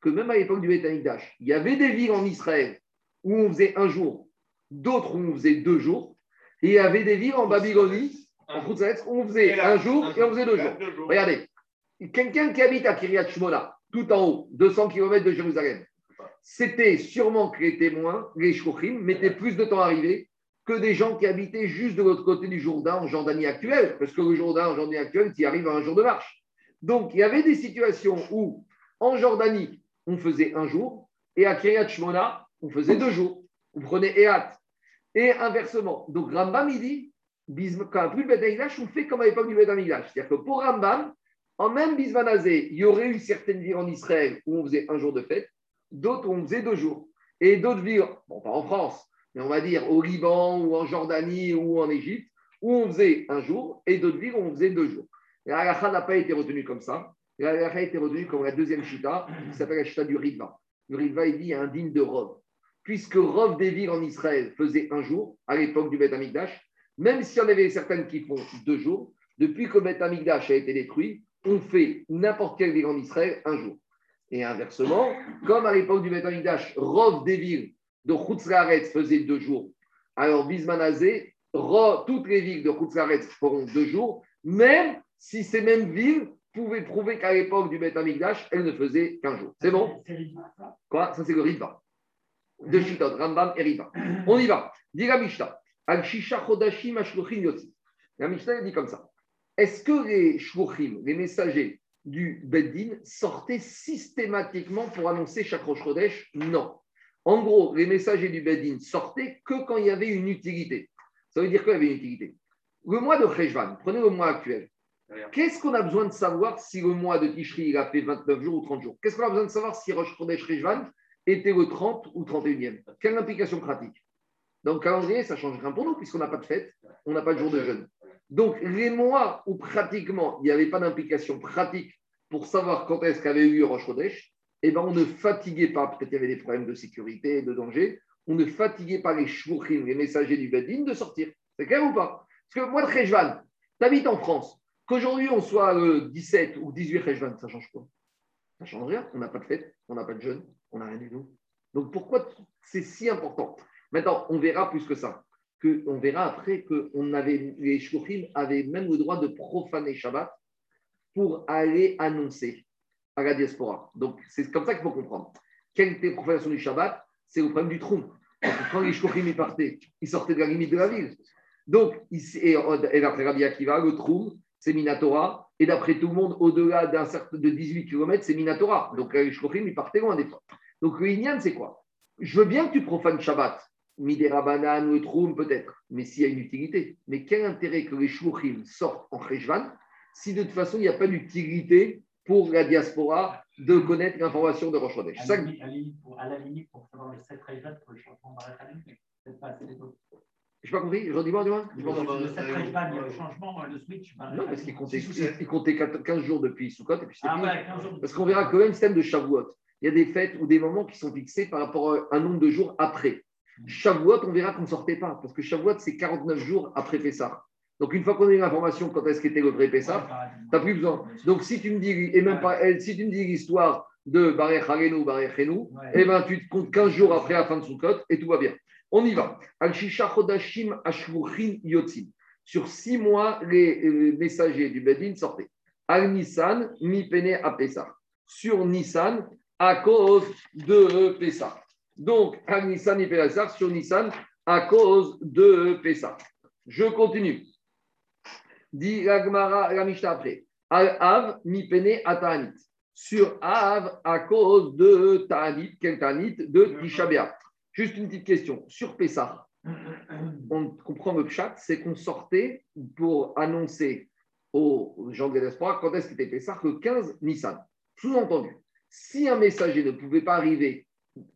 Que même à l'époque du Beth Amikdash, il y avait des villes en Israël où on faisait un jour, d'autres où on faisait deux jours, et il y avait des villes en Babylonie, en Khoutzaletz, où on faisait un jour et on faisait deux jours. Regardez, quelqu'un qui habite à Kiryat Shmona, tout en haut, 200 km de Jérusalem, c'était sûrement que les témoins, les shkochim, mettaient plus de temps à arriver que des gens qui habitaient juste de l'autre côté du Jourdain en Jordanie actuelle, parce que le Jourdain en Jordanie actuelle, tu y arrives à un jour de marche. Donc, il y avait des situations où, en Jordanie, on faisait un jour, et à Kiryat Shmona, on faisait deux jours. Vous prenez Eat, et inversement. Donc Rambam, il dit, quand n'y a de Beth on fait comme à l'époque du Beth C'est-à-dire que pour Rambam, en même Bismanazé, il y aurait eu certaines villes en Israël où on faisait un jour de fête, d'autres on faisait deux jours. Et d'autres villes, bon, pas en France, mais on va dire au Liban ou en Jordanie ou en Égypte, où on faisait un jour, et d'autres villes où on faisait deux jours. Et la n'a pas été retenue comme ça. La a été retenue comme la deuxième chita, qui s'appelle la chita du Riva. Le Riva, il dit, il y a un digne de robe puisque Rov des villes en Israël faisait un jour à l'époque du Beth Amikdash, même s'il y en avait certaines qui font deux jours, depuis que Beth Amikdash a été détruit, on fait n'importe quelle ville en Israël un jour. Et inversement, comme à l'époque du Beth Amikdash, Rov des villes de Chutzlaretz faisait deux jours, alors Bismanazé, toutes les villes de Chutzlaretz feront deux jours, même si ces mêmes villes pouvaient prouver qu'à l'époque du Beth Amikdash, elles ne faisaient qu'un jour. C'est bon? Quoi? Ça, c'est le Riva de Shitot, Rambam et Riva. On y va. Dit la Mishnah. Al Shisha Chodashim Ashluchim Yotzi. La Mishnah dit comme ça. Est-ce que les Shluchim, les messagers du Beddin, sortaient systématiquement pour annoncer chaque Rosh Chodesh Non. En gros, les messagers du Beddin sortaient que quand il y avait une utilité. Ça veut dire qu'il y avait une utilité? Le mois de Cheshvan, prenez le mois actuel. Qu'est-ce qu'on a besoin de savoir si le mois de Tishri il a fait 29 jours ou 30 jours? Qu'est-ce qu'on a besoin de savoir si Rosh Chodesh était le 30 ou 31e. Quelle implication pratique? Dans le calendrier, ça change rien pour nous, puisqu'on n'a pas de fête, on n'a pas de jour de jeûne. Donc, les mois où pratiquement il n'y avait pas d'implication pratique pour savoir quand est-ce qu'avait eu Rosh Chodesh, eh ben, on ne fatiguait pas, peut-être qu'il y avait des problèmes de sécurité et de danger, on ne fatiguait pas les shvuchim, les messagers du Bedin, de sortir. C'est clair ou pas? Parce que moi, de Rejvan, tu habites en France, qu'aujourd'hui on soit le 17 ou 18 Rejvan, ça change quoi? Ça change rien, on n'a pas de fête, on n'a pas de jeûne, on n'a rien du tout. Donc pourquoi c'est si important? Maintenant, on verra plus que ça. Que, on verra après que on avait, les shluchim avaient même le droit de profaner Shabbat pour aller annoncer à la diaspora. Donc c'est comme ça qu'il faut comprendre. Quelle était la profanation du Shabbat? C'est le problème du trou. Quand les shluchim partaient, ils sortaient de la limite de la ville. Donc, et, et d'après Rabbi Akiva, le trou, c'est Minatora. Et d'après tout le monde, au-delà d'un certain de 18 km, c'est Minatora. Donc les shluchim, ils partaient loin des fois. Donc le c'est quoi? Je veux bien que tu profanes Shabbat, Midera Banan ou Troum peut-être, mais s'il y a une utilité. Mais quel intérêt que les Shouchim sortent en Cheshvan si de toute façon il n'y a pas d'utilité pour la diaspora de connaître l'information de Rosh Chodesh? À, pour, à la limite, pour savoir les 7 Cheshvan pour le changement de peut-être pas assez Je pas compris. Je dis-moi, dis-moi. Le 7 Rejban, il y a le changement, le switch. ben, Non, parce qu'il comptait, il comptait 15 jours depuis Soukot et puis c'était Ah fini. ouais, 15 jours. Parce qu'on verra que même système de Shavuot, il y a des fêtes ou des moments qui sont fixés par rapport à un nombre de jours après. Shavuot, on verra qu'on ne sortait pas, parce que Shavuot, c'est 49 jours après Pessah. Donc, une fois qu'on a eu l'information quand est-ce qu'était le vrai Pessah, tu n'as plus besoin. Donc, si tu me dis, et même pas, elle, si tu me dis l'histoire de Barech Harenu, Barech Henu, Ouais. eh ben, tu te comptes 15 jours après la fin de Sukkot et tout va bien. On y va. Al-Shisha Chodashim Ashvuchin Yotzim. Sur six mois, les messagers du Bedin sortaient. Al-Nissan, mi pene à Pessah. Sur Nissan, à cause de Pessah. Donc, Al-Nissan, mi pene à Pessah. Sur Nissan, à cause de Pessah. Je continue. Dit la Gemara, la Mishnah après. Al-Av, mi pene à Ta'anit. Sur Av, à cause de Ta'anit. Quel Ta'anit De Tisha B'Av. Juste une petite question. Sur Pessah, on comprend le chat, c'est qu'on sortait pour annoncer aux gens de diaspora quand est-ce qu'était Pessah, le 15 Nissan. Sous-entendu, si un messager ne pouvait pas arriver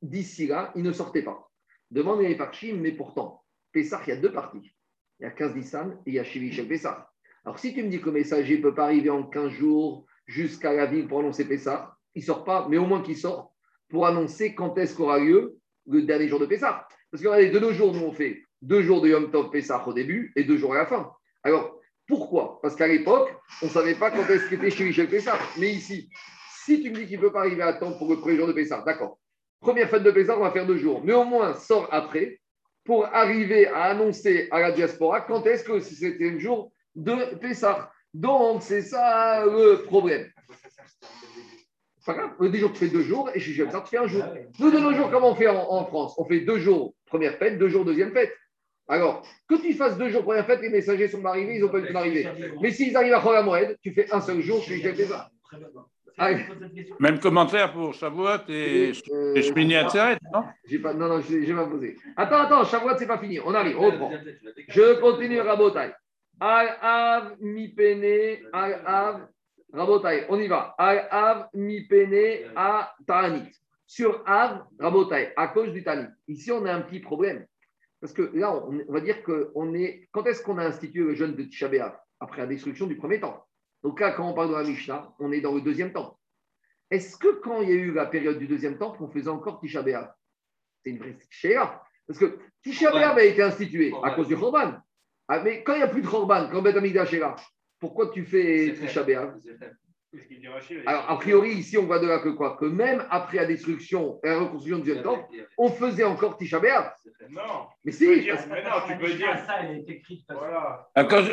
d'ici là, il ne sortait pas. Demande les Parchim, mais pourtant, Pessah, il y a deux parties. Il y a 15 Nissan et il y a Shivi Shel Pessah. Alors, si tu me dis que le messager ne peut pas arriver en 15 jours jusqu'à la ville pour annoncer Pessah, il ne sort pas, mais au moins qu'il sorte pour annoncer quand est-ce qu'aura lieu le dernier jour de Pessah. Parce que regardez, de nos jours, nous, on fait deux jours de Yom Tov Pessah au début et deux jours à la fin. Alors, pourquoi? Parce qu'à l'époque, on ne savait pas quand est-ce qu'était chez Michel Pessah. Mais ici, si tu me dis qu'il ne peut pas arriver à temps pour le premier jour de Pessah, d'accord. Première fête de Pessah, on va faire deux jours? Mais au moins, sort après pour arriver à annoncer à la diaspora quand est-ce que c'était le jour de Pessah. Donc, c'est ça le problème. C'est pas grave. Des jours, tu fais deux jours et chez Pessah, tu fais un jour. Ah. Nous, de nos jours, comment on fait en, en France? On fait deux jours première fête, deux jours deuxième fête. Alors, que tu fasses deux jours première fête, les messagers sont arrivés, ils n'ont pas eu d'arriver. Mais s'ils arrivent à Moed, tu fais un seul jour chez Michel Pessah. Ah. Même commentaire pour Shavuot et, Euh, et Shmini Atzeret, non? j'ai pas, non, non, je je vais m'imposer. Attends, attends, Shavuot, c'est pas fini. On arrive, on reprend. Je continue, Rabotai. Al-Av, mi-pene, Al-Av, Rabotai, on y va. Al-Av, mi-pene, à Ta'anit. Sur Av, Rabotai, à cause du Ta'anit. Ici, on a un petit problème. Parce que là, on, on va dire qu'on est. Quand est-ce qu'on a institué le jeûne de Tisha B'Av? Après la destruction du premier temps. Donc là, quand on parle de la Mishnah, on est dans le deuxième temps. Est-ce que quand il y a eu la période du deuxième temps, qu'on faisait encore Tisha B'Av? C'est une vraie Shéa. Parce que Tisha B'Av a été institué à cause du Khorban. Ah, mais quand il n'y a plus de Khorban, quand Beth Amikdash est là, pourquoi tu fais Tisha Alors, a priori, ici, on voit de là que quoi? Que même après la destruction et la reconstruction du deuxième temps, on faisait encore Tisha B'Av. Non. Mais Tu si dire, mais non, tu peux dire. Ça, elle est écrite. Voilà. Attends.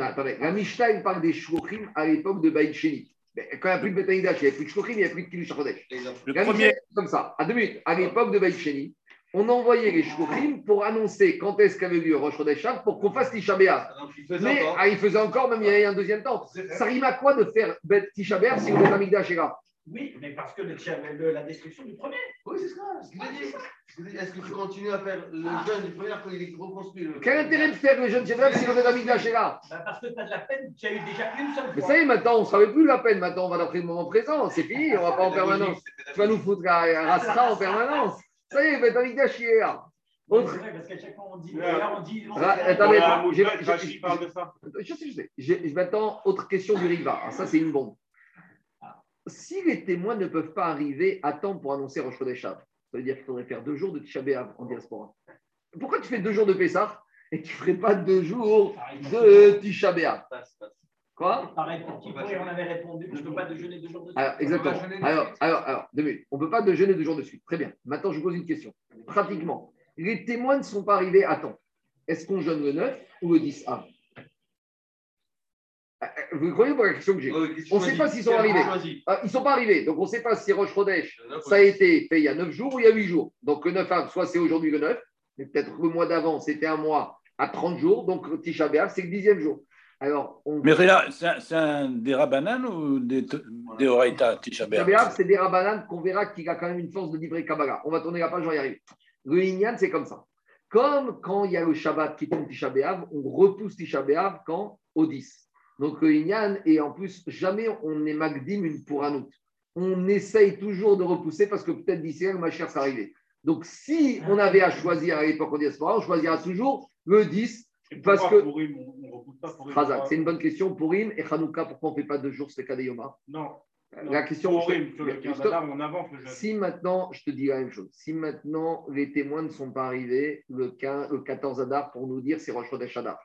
attendez, la Mishnah, il parle des shlochim à l'époque de Sheni. Mais Quand il n'y a plus de Beth Amikdash, il n'y a plus de shlochim, il n'y a plus de HaKodesh. le premier, comme ça. À deux minutes, à l'époque de Sheni, on envoyait les shlochim pour annoncer quand est-ce qu'avait lieu Rosh Chodesh Av pour qu'on fasse Tisha B'Av. Mais ah, il faisait encore, même il y avait un deuxième temps. Ça rime à quoi de faire Tisha si Amikdash est là Oui, mais parce que le, le- la destruction du premier. Oui, c'est ça. ce. Est-ce que tu continues à faire le jeûne du premier quand il est reconstruit le- Quel intérêt de faire le jeune Tisha B'Av si Amikdash est là Bah, parce que tu as de la peine, tu as eu déjà une seule Mais fois. ça y est, maintenant, on ne savait plus la peine. Maintenant, on va d'après le moment présent. C'est fini, on ne va pas en permanence. Tu vas nous foutre à à en permanence. Ça y est, Beth Amikdash il est là. Autre- c'est vrai, parce qu'à chaque fois, on dit. Là, on dit. on dit- attendez. Je sais, je sais. J'ai- Maintenant, autre question du Riva. Alors, ça, c'est une bombe. Si les témoins ne peuvent pas arriver à temps pour annoncer Rosh Chodesh ça veut dire qu'il faudrait faire deux jours de Tisha B'Av en diaspora. Pourquoi tu fais deux jours de Pessah et tu ne ferais pas deux jours de Tisha B'Av? Quoi Pareil pour Kippour, et on avait répondu que je ne peux pas déjeuner deux jours de suite. alors, exactement. Alors, alors, alors, deux minutes. On ne peut pas de jeûner deux jours de suite. Très bien. Maintenant, je vous pose une question. Pratiquement, les témoins ne sont pas arrivés à temps. Est-ce qu'on jeûne le 9 ou le 10 A Euh, euh, Vous croyez pour la question que j'ai? On ne sait pas s'ils sont arrivés. Ah, Ils ne sont pas arrivés. Donc, on ne sait pas si Roche Chodesh, ça a été fait il y a 9 jours ou il y a 8 jours. Donc, le 9 av, soit c'est aujourd'hui le 9, mais peut-être le mois d'avant, c'était un mois à 30 jours. Donc, Tisha B'Av, c'est le dixième jour. Alors, on... mais c'est là, c'est un, c'est un des Rabbanan ou des, des Oraïta, Tisha c'est des rabbanan qu'on verra qu'il a quand même une force de livré Kabbalah. On va tourner la page, on va y arriver. Le Inyan, c'est comme ça. Comme quand il y a le Shabbat qui tombe Tisha on repousse Tisha quand Au 10. Donc le Inyan, et en plus, jamais on est Magdim une pour un autre. On essaye toujours de repousser parce que peut-être d'ici là, le Mashiach sera arrivé. Donc, si on avait à choisir à l'époque en diaspora, on choisira toujours le 10 Et Parce que- Purim, on C'est une bonne question. Purim et Hanouka, pourquoi on ne fait pas deux jours c'est Kadeyoma Non. La question. Sur le je- 15 je te- Adar, on avance le jeûne. Si maintenant, je te dis la même chose, si maintenant les témoins ne sont pas arrivés le, 15, le 14 Adar pour nous dire c'est Rosh Chodesh Adar,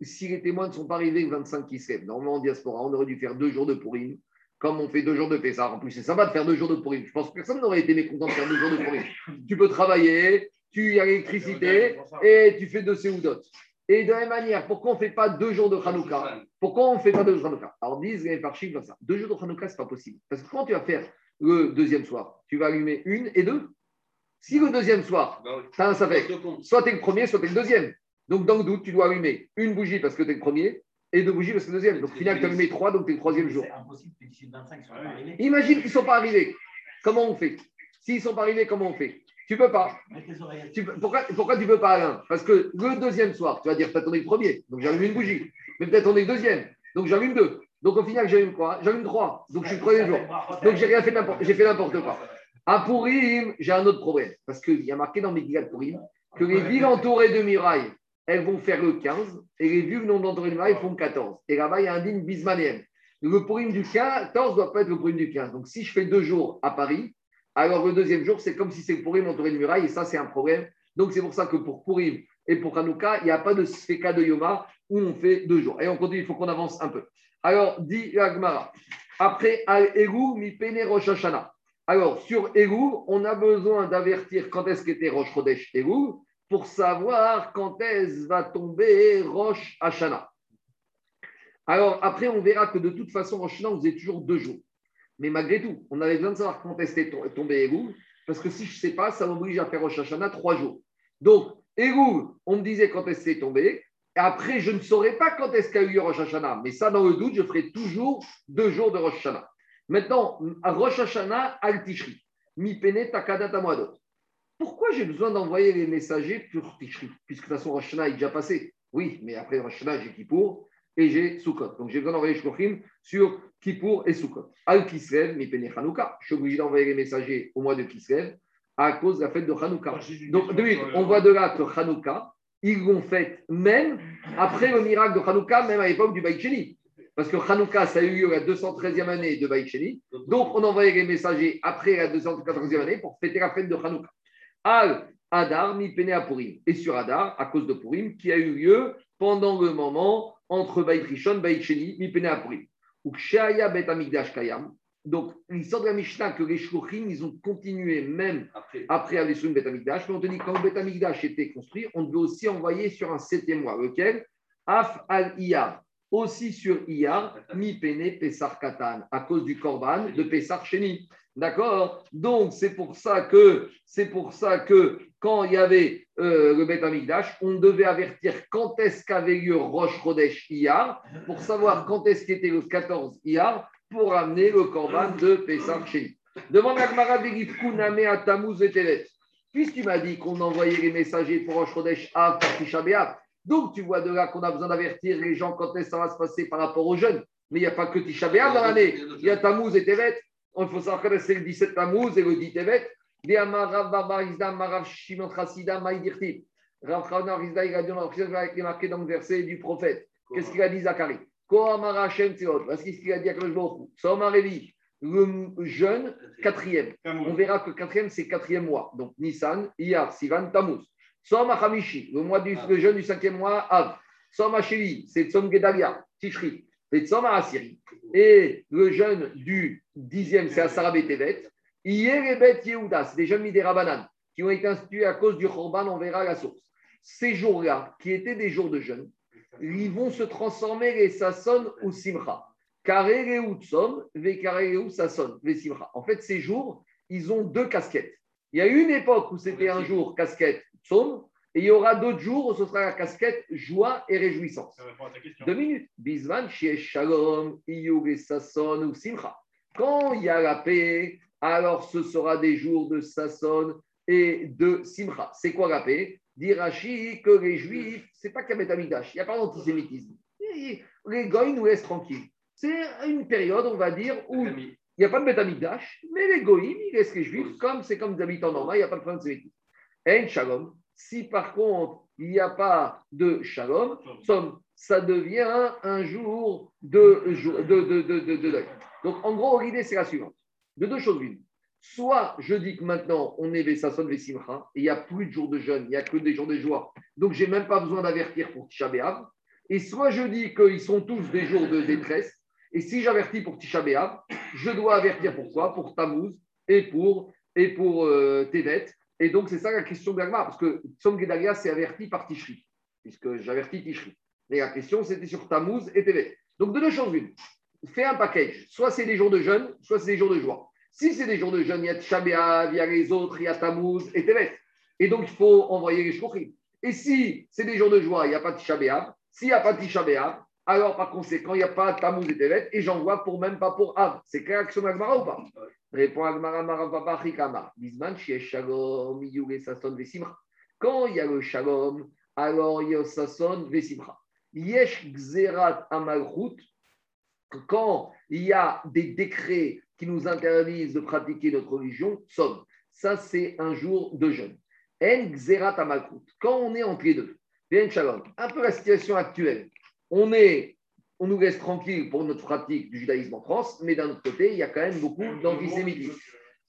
si les témoins ne sont pas arrivés le 25 qui se lève, normalement en diaspora, on aurait dû faire deux jours de Purim, comme on fait deux jours de Pessah. En plus, c'est sympa de faire deux jours de Purim. Je pense que personne n'aurait été mécontent de faire deux jours de Purim. Tu peux travailler, tu as l'électricité <laughs> et tu fais deux Seudot. Et de la même manière, pourquoi on ne fait pas deux jours de Hanouka pourquoi on ne fait pas deux jours de Hanouka Alors, disent les Farchim comme ça. Deux jours de Hanouka, ce n'est pas possible. Parce que quand tu vas faire le deuxième soir, tu vas allumer une et deux. Si le deuxième soir, Bah oui. tu as un safek, soit tu es le premier, soit tu es le deuxième. Donc, dans le doute, tu dois allumer une bougie parce que tu es le premier et deux bougies parce que tu es le deuxième. Donc, au final, tu as allumé trois, donc tu es le troisième jour. C'est impossible que d'ici le 25 ils soient pas oui. arrivés. Imagine qu'ils ne sont pas arrivés. Comment on fait? S'ils ne sont pas arrivés, comment on fait? Tu peux pas. Tu peux- pourquoi, pourquoi tu ne peux pas, Alain? Parce que le deuxième soir, tu vas dire peut-être on est le premier, donc j'allume une bougie. Mais peut-être on est le deuxième, donc j'allume deux. Donc au final, j'allume quoi? J'allume trois. Donc je suis le troisième jour. Donc j'ai rien fait n'importe, j'ai fait n'importe quoi. À Pourim, j'ai un autre problème. Parce qu'il y a marqué dans Megillat Pourim que les villes entourées de murailles, elles vont faire le 15, et les villes non entourées de murailles font le 14. Et là-bas, il y a un digne bismanéen. Le Pourim du 14 ne doit pas être le Pourim du 15. Donc si je fais deux jours à Paris, alors le deuxième jour, c'est comme si c'est le Pourim entouré de murailles, et ça, c'est un problème. Donc c'est pour ça que pour Pourim et pour Hanouka, il n'y a pas de Sfeka de Yoma où on fait deux jours. Et on continue, il faut qu'on avance un peu. Alors, dit Agmara, après Al-Egu, mi pene Rosh Hashanah. Alors, sur Egu, on a besoin d'avertir quand est-ce qu'était Rosh Chodesh Egu pour savoir quand est-ce va tomber Rosh Hashanah. Alors, après, on verra que de toute façon, Rosh Hashanah, on faisait toujours deux jours. Mais malgré tout, on avait besoin de savoir quand to- tombé Egu, parce que si je ne sais pas, ça m'oblige à faire Rosh Hashanah trois jours. Donc, Egu, on me disait quand est-ce c'est tombé. Et après, je ne saurais pas quand est-ce qu'a eu Rosh Hashanah. Mais ça, dans le doute, je ferai toujours deux jours de Rosh Hashanah. Maintenant, Rosh Hashanah, al Tishri, mi pene. Pourquoi j'ai besoin d'envoyer les messagers pour Tishri Puisque de toute façon, Rosh Hashanah est déjà passé? Oui, mais après Rosh Hashanah, j'ai Kippour et j'ai Sukkot. Donc j'ai besoin d'envoyer Shkochim sur Kippour et Sukkot. Al Kislev, mi pene Hanouka. Je suis obligé d'envoyer les messagers au mois de Kislev à cause de la fête de Hanouka. Une Donc, question de suite, sur le- on voit de là que Hanouka, ils l'ont fait même après le miracle de Hanouka, même à l'époque du Baït Sheni. Parce que Hanouka, ça a eu lieu la 213e année de Baït Sheni. Donc, on envoyait les messagers après la 214e année pour fêter la fête de Hanouka. Al Adar, mi pene à Purim. Et sur Adar, à cause de Purim, qui a eu lieu pendant le moment entre Baït Rishon, Baït Sheni, Purim. Ou Kshaya Bet Amigdash Kayam. Donc, l'histoire de la Mishnah, que les Shkochim, ils ont continué même Après, après Avessoun Bet Amigdash. Mais on te dit, quand Bet Amigdash était construit, on devait aussi envoyer sur un septième mois, lequel? Af al Iyar. Aussi sur Iyar, mi pene Pessar Katan, à cause du Korban de Pessar Sheni. D'accord? Donc, c'est pour ça que, quand il y avait euh, le Bet Amigdash, on devait avertir quand est-ce qu'avait lieu Rosh Chodesh Iyar, pour savoir quand est-ce qu'était le 14 Iyar, pour amener le Korban de Pessar Sheni. Demande à Gmara Kuname à Tammuz et Tevet. Puisque tu m'as dit qu'on envoyait les messagers pour Chodesh Av, pour Tisha donc tu vois de là qu'on a besoin d'avertir les gens quand est-ce que ça va se passer par rapport aux jeunes. Mais il n'y a pas que Tisha dans l'année. Il y a Tammuz et Tevet. Il faut savoir que c'est le 17 Tammuz et le 10 Tevet. Rav Rizda, il a dit dans le marqué dans le verset du prophète. Qu'est-ce qu'il a dit Zacharie? Kohamara Hashem Tseot. Voici ce qu'il a dit à Hu. Soma Revi, le jeune quatrième. On verra que quatrième, c'est quatrième mois. Donc Nissan, Iyar, Sivan, Tammuz. Soma Hamishi, le, mois du, le jeune du cinquième mois, Av. Soma c'est Tzom Gedalia, Tishri. Et le jeune du dixième, c'est Asara Betevet. Hier et Bet Yehuda, c'est des jeunes Midérabanan qui ont été institués à cause du Khorban, on verra la source. Ces jours-là, qui étaient des jours de jeûne, ils vont se transformer les Sasson ou Simcha. Tsom, ve Sasson, ve Simcha. En fait, ces jours, ils ont deux casquettes. Il y a une époque où c'était un jour casquette Tsom, et il y aura d'autres jours où ce sera la casquette joie et réjouissance. Deux minutes. Bisman, Shiesh Shalom, Iyug et Sasson ou Simcha. Quand il y a la paix, alors ce sera des jours de Sasson et de Simcha. C'est quoi la paix? Dire que les Juifs, c'est pas qu'à Betamidash, il n'y a pas d'antisémitisme. Les Goïs nous laissent tranquilles. C'est une période, on va dire, où il n'y a pas de Betamidash, mais les Goïs, ils laissent les Juifs comme c'est comme des habitants normaux, il n'y a pas de problème de sémitisme. En shalom. Si par contre, il n'y a pas de shalom, ça devient un jour de, de, de, de, de- de deuil. Donc, en gros, l'idée, c'est la suivante. De deux choses l'une. Soit je dis que maintenant, on est Vessasson, Vessimcha, et il n'y a plus de jours de jeûne, il n'y a que des jours de joie. Donc, j'ai même pas besoin d'avertir pour Tisha. Et soit je dis qu'ils sont tous des jours de détresse. Et si j'avertis pour Tisha je dois avertir pour quoi? Pour Tammuz et pour, et pour euh. Et donc, c'est ça la question d'Agma, parce que Tzom Gedalia, c'est averti par Tishri, puisque j'avertis Tishri. Mais la question, c'était sur Tammuz et Tevet. Donc, de deux choses l'une. Fais un package. Soit c'est des jours de jeûne, soit c'est des jours de joie. Si c'est des jours de jeûne, il y a Tisha B'Av, il y a les autres, il y a Tammuz et Tevet. Et donc, il faut envoyer les shkochim. Et si c'est des jours de joie, il n'y a pas de Tisha B'Av. S'il n'y a pas de alors par conséquent, il n'y a pas Tammuz et Tevet. Et j'envoie pour même pas pour Av. C'est clair son Agmara ou pas? Répond Agmara Marapapa Chikama. Bisman Shalom, Yuge Sasson Vesimcha. Quand il y a le Shalom, alors il y a Sasson Vesimcha. Yesh Gzerat Amalchut. Quand il y a des décrets qui nous interdisent de pratiquer notre religion, somme. Ça, c'est un jour de jeûne. En Gzerat Amalchut. Quand on est entre les deux, bien Shalom, un peu la situation actuelle. On est on nous laisse tranquille pour notre pratique du judaïsme en France, mais d'un autre côté, il y a quand même beaucoup d'antisémitisme.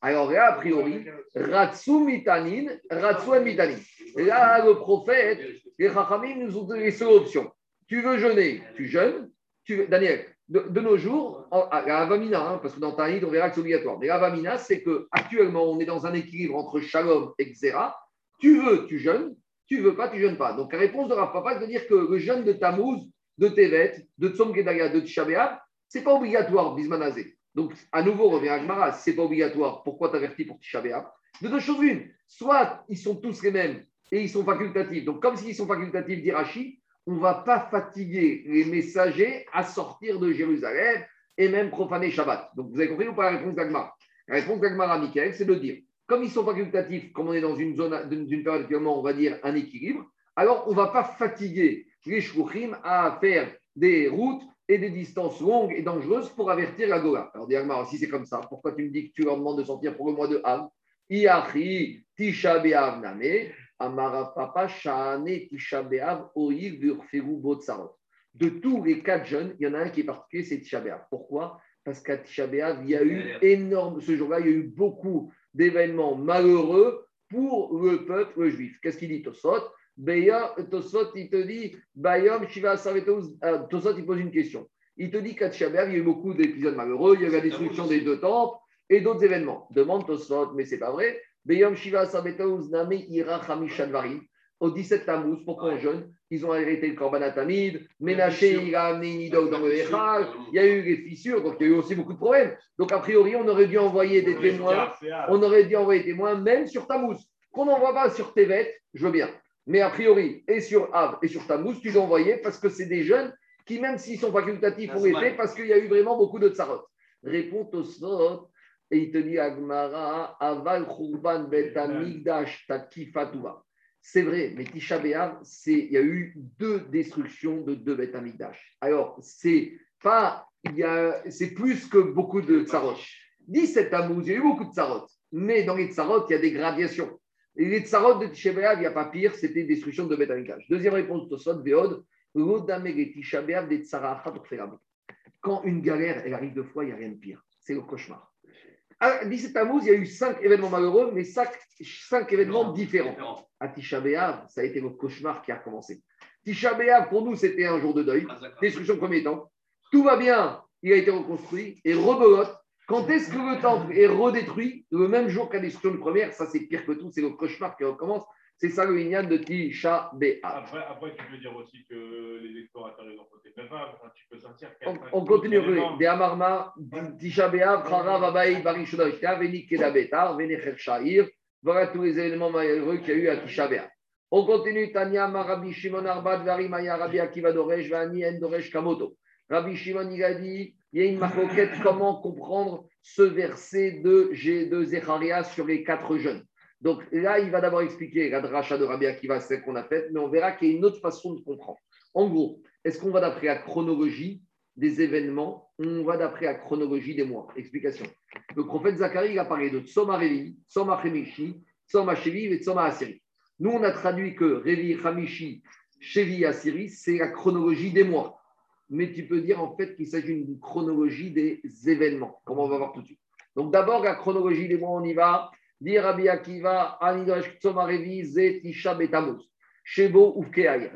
Alors là, a priori, Ratsu mitanin, Ratsu mitanin. Là, le prophète, les Chachamim nous ont donné les seules options. Tu veux jeûner, tu jeûnes. Tu Daniel, de, nos jours, la Avamina, hein, parce que dans Taïd, on verra que c'est obligatoire. Mais la Avamina, c'est qu'actuellement, on est dans un équilibre entre Shalom et Xéra. Tu veux, tu jeûnes. Tu veux pas, tu jeûnes pas. Donc la réponse de Rav Papa, c'est de dire que le jeûne de Tammuz, de Tevet, de Tzom Gedalia, de Tisha B'Av, c'est pas obligatoire, Bismanazé. Donc, à nouveau, revient Agmara, si c'est pas obligatoire, pourquoi t'avertis pour Tisha B'Av De deux choses l'une, soit ils sont tous les mêmes et ils sont facultatifs. Donc, comme s'ils sont facultatifs d'Irachi, on ne va pas fatiguer les messagers à sortir de Jérusalem et même profaner Shabbat. Donc, vous avez compris ou pas la réponse d'Agmara La réponse d'Agmara, Michael, c'est de dire, comme ils sont facultatifs, comme on est dans une zone, d'une période actuellement, on va dire un équilibre, alors on ne va pas fatiguer les shluchim à faire des routes et des distances longues et dangereuses pour avertir la Gola. Alors, Diagmar, si c'est comme ça, pourquoi tu me dis que tu leur demandes de sortir pour le mois de Av? Iachi, Tisha B'Av Name, Amara Papa, Shane, Tisha B'Av, Oïl, Vurferu, Botsarot. De tous les quatre jeunes, il y en a un qui est particulier, c'est Tisha B'Av. Pourquoi? Parce qu'à Tisha B'Av, il y a eu énorme, ce jour-là, il y a eu beaucoup d'événements malheureux pour le peuple juif. Qu'est-ce qu'il dit Tosot? Beya, Tosot, il te dit, Bayom, Shiva, Savetos, euh, Tosot, il pose une question. Il te dit qu'à Tisha B'Av, il y a eu beaucoup d'épisodes malheureux, il y a eu la destruction des deux temples et d'autres événements. Demande Tosot, mais c'est pas vrai. Beyom Shiva Sabetos Name Ira Hamishadvarim. Au 17 Tammuz, pourquoi on jeûne Ils ont arrêté le Korban Atamid. Ménaché, il a amené une idole dans le Echal. Il y a eu les fissures, donc il y a eu aussi beaucoup de problèmes. Donc, a priori, on aurait dû envoyer des témoins. On aurait dû envoyer des témoins, même sur Tammuz. Qu'on n'envoie pas sur Tevet, je veux bien. Mais a priori, et sur Av et sur Tammuz, tu dois envoyer parce que c'est des jeunes qui, même s'ils sont facultatifs, ont été parce qu'il y a eu vraiment beaucoup de tsarot. Réponds Tosfot. Et il te dit Agmara, Aval Khurban Bet Amigdash Takifatuva. C'est vrai, mais Tisha c'est il y a eu deux destructions de deux Bet Amigdash. Alors, c'est pas, il y a, c'est plus que beaucoup de tsarot. 17 Tammuz, il y a eu beaucoup de tsarot. Mais dans les tsarot, il y a des gradations. Les tsarot de Tisha B'Av, il n'y a pas pire, c'était destruction de Bet Amigdash. Deuxième réponse, Tosot, Veod, Rodameg Tisha B'Av des tsara Quand une galère, elle arrive deux fois, il n'y a rien de pire. C'est le cauchemar. À 17 Tammuz, il y a eu cinq événements malheureux, mais cinq, cinq événements différents. À Tisha B'Av, ça a été le cauchemar qui a commencé. Tisha B'Av, pour nous, c'était un jour de deuil, destruction premier temps. Tout va bien, il a été reconstruit, et rebelote. Quand est-ce que le temple est redétruit Le même jour qu'à la destruction du premier, ça c'est pire que tout, c'est le cauchemar qui recommence. C'est ça le lignan de Tisha B'Av. Après, après, tu peux dire aussi que les explorateurs, ils ont côté tu peux sentir On, on continue. Des Amarma, Tisha B'Av, Charav, Abaï, Barishona, Ishta, Veni Kedabetar, Shahir. Voilà tous les éléments malheureux qu'il y a eu à Tisha B'Av. On continue. Tanya, Marabi Shimon Arbat, Vari Maya, Rabbi Akiva Doresh, Vani En Doresh Kamoto. Rabbi Shimon, il a dit il y a une maroquette, comment comprendre ce verset de, de Zecharia sur les quatre jeunes. Donc là, il va d'abord expliquer la dracha de Rabbi Akiva, celle qu'on a faite, mais on verra qu'il y a une autre façon de comprendre. En gros, est-ce qu'on va d'après la chronologie des événements on va d'après la chronologie des mois? Explication. Le prophète Zacharie il a parlé de Tsoma Revi, Tsoma Chemishi, Tsoma Sheviv et Tsoma Aseri. Nous, on a traduit que Révi Hamishi, Chevi Assyrie, c'est la chronologie des mois. Mais tu peux dire en fait qu'il s'agit d'une chronologie des événements, comme on va voir tout de suite. Donc d'abord, la chronologie des mois, on y va. Akiva, Anidosh Tzoma Revi, Ze Tisha Betamuz, Shebo.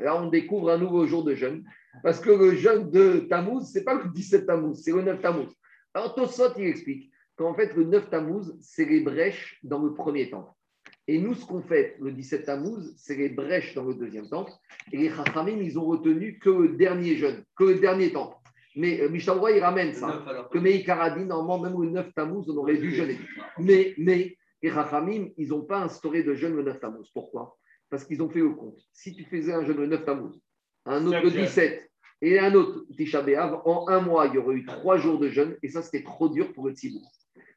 Là, on découvre un nouveau jour de jeûne. Parce que le jeûne de Tammuz, ce n'est pas le 17 Tammuz, c'est le 9 Tammuz. Alors Tosot, il explique qu'en fait, le 9 Tammuz, c'est les brèches dans le premier temple. Et nous, ce qu'on fait le 17 Tammuz, c'est les brèches dans le deuxième temple. Et les Chachamim, ils ont retenu que le dernier jeûne, que le dernier temple. Mais euh, Mishnah Berurah, il ramène ça. Que Meïkaradi, normalement, même le 9 Tammuz, on aurait dû jeûner. Mais, mais les Rachamim, ils n'ont pas instauré de jeûne le 9 Tammuz. Pourquoi? Parce qu'ils ont fait le compte. Si tu faisais un jeûne le 9 Tammuz, un autre le Chaque jeûne. 17 et un autre Tisha B'Av, en un mois, il y aurait eu trois jours de jeûne et ça, c'était trop dur pour le Tzibour.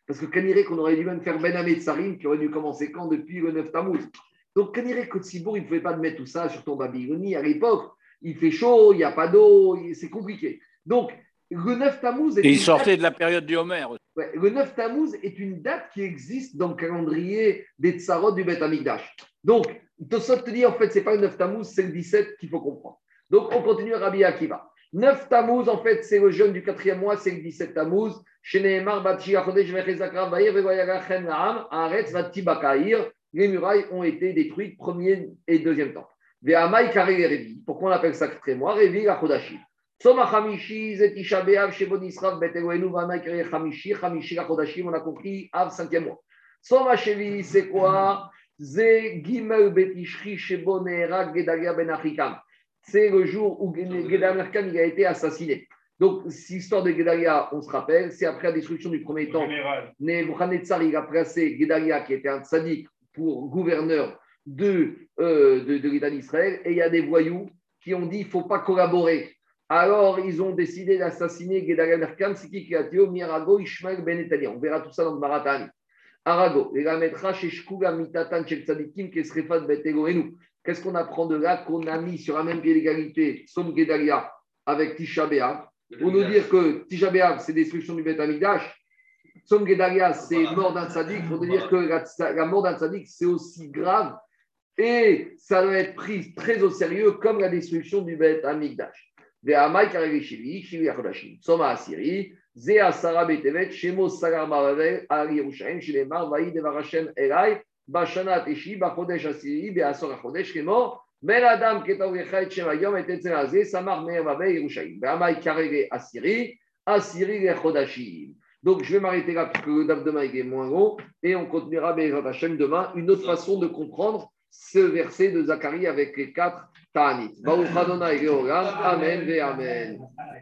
Parce que Kaniré, qu'on aurait dû même faire Ben Hamed Sarim, qui aurait dû commencer quand Depuis le 9 Tammuz. Donc Kaniré, que Tzibour, il ne pouvait pas mettre tout ça sur ton Babylonie à l'époque. Il fait chaud, il n'y a pas d'eau, c'est compliqué. Donc, le 9 Tammuz est Et il sortait de la période du Homer. Ouais, le 9 Tammuz est une date qui existe dans le calendrier des Tsarot du Beth Amikdash. Donc, Tosot te dit, en fait, ce n'est pas le 9 Tammuz, c'est le 17 qu'il faut comprendre. Donc, on continue à Rabbi Akiva. 9 Tammuz, en fait, c'est le jeûne du quatrième mois, c'est le 17 Tammuz. Les murailles ont été détruites, premier et deuxième temps. Pourquoi on appelle ça quatrième mois? Hamishi, Achodashim, on a compris, Av, cinquième mois. Soma c'est quoi? Ze Gimel Betishri, Achikam. C'est le jour où Gedalia il a été assassiné. Donc, cette histoire de Gedalia, on se rappelle, c'est après la destruction du premier général. Nebuchadnezzar, il a placé Gedalia, qui était un tzaddik, pour gouverneur de, euh, de, de l'État d'Israël. Et il y a des voyous qui ont dit il ne faut pas collaborer. Alors, ils ont décidé d'assassiner Gedalia Merkam, c'est qui qui a tué Mirago, Ishmael Ben. On verra tout ça dans le Maratani. Arago, et la mettra chez Shkuga Mitatan chez Tzadikim, Kesrefat Bet Eloheinu. Qu'est-ce qu'on apprend de là qu'on a mis sur un même pied d'égalité Som Gedalia avec Tisha B'Av? Pour nous dire que Tisha B'Av, c'est destruction du Beth Amikdash. Som Gedalia, c'est mort d'un tzaddik. Pour nous dire que la, la mort d'un tzaddik, c'est aussi grave et ça doit être pris très au sérieux comme la destruction du Beth Amikdash. Ve'amai shivi achodashim. Soma asiri, ze asara betevet, shemo sagar al Yerushalayim, shilemar, vaï devar Hashem elai, Donc, je vais m'arrêter là parce que le dame demain est moins gros et on continuera demain. Une autre façon de comprendre ce verset de Zacharie avec les quatre Ta'anit. Amen Amen.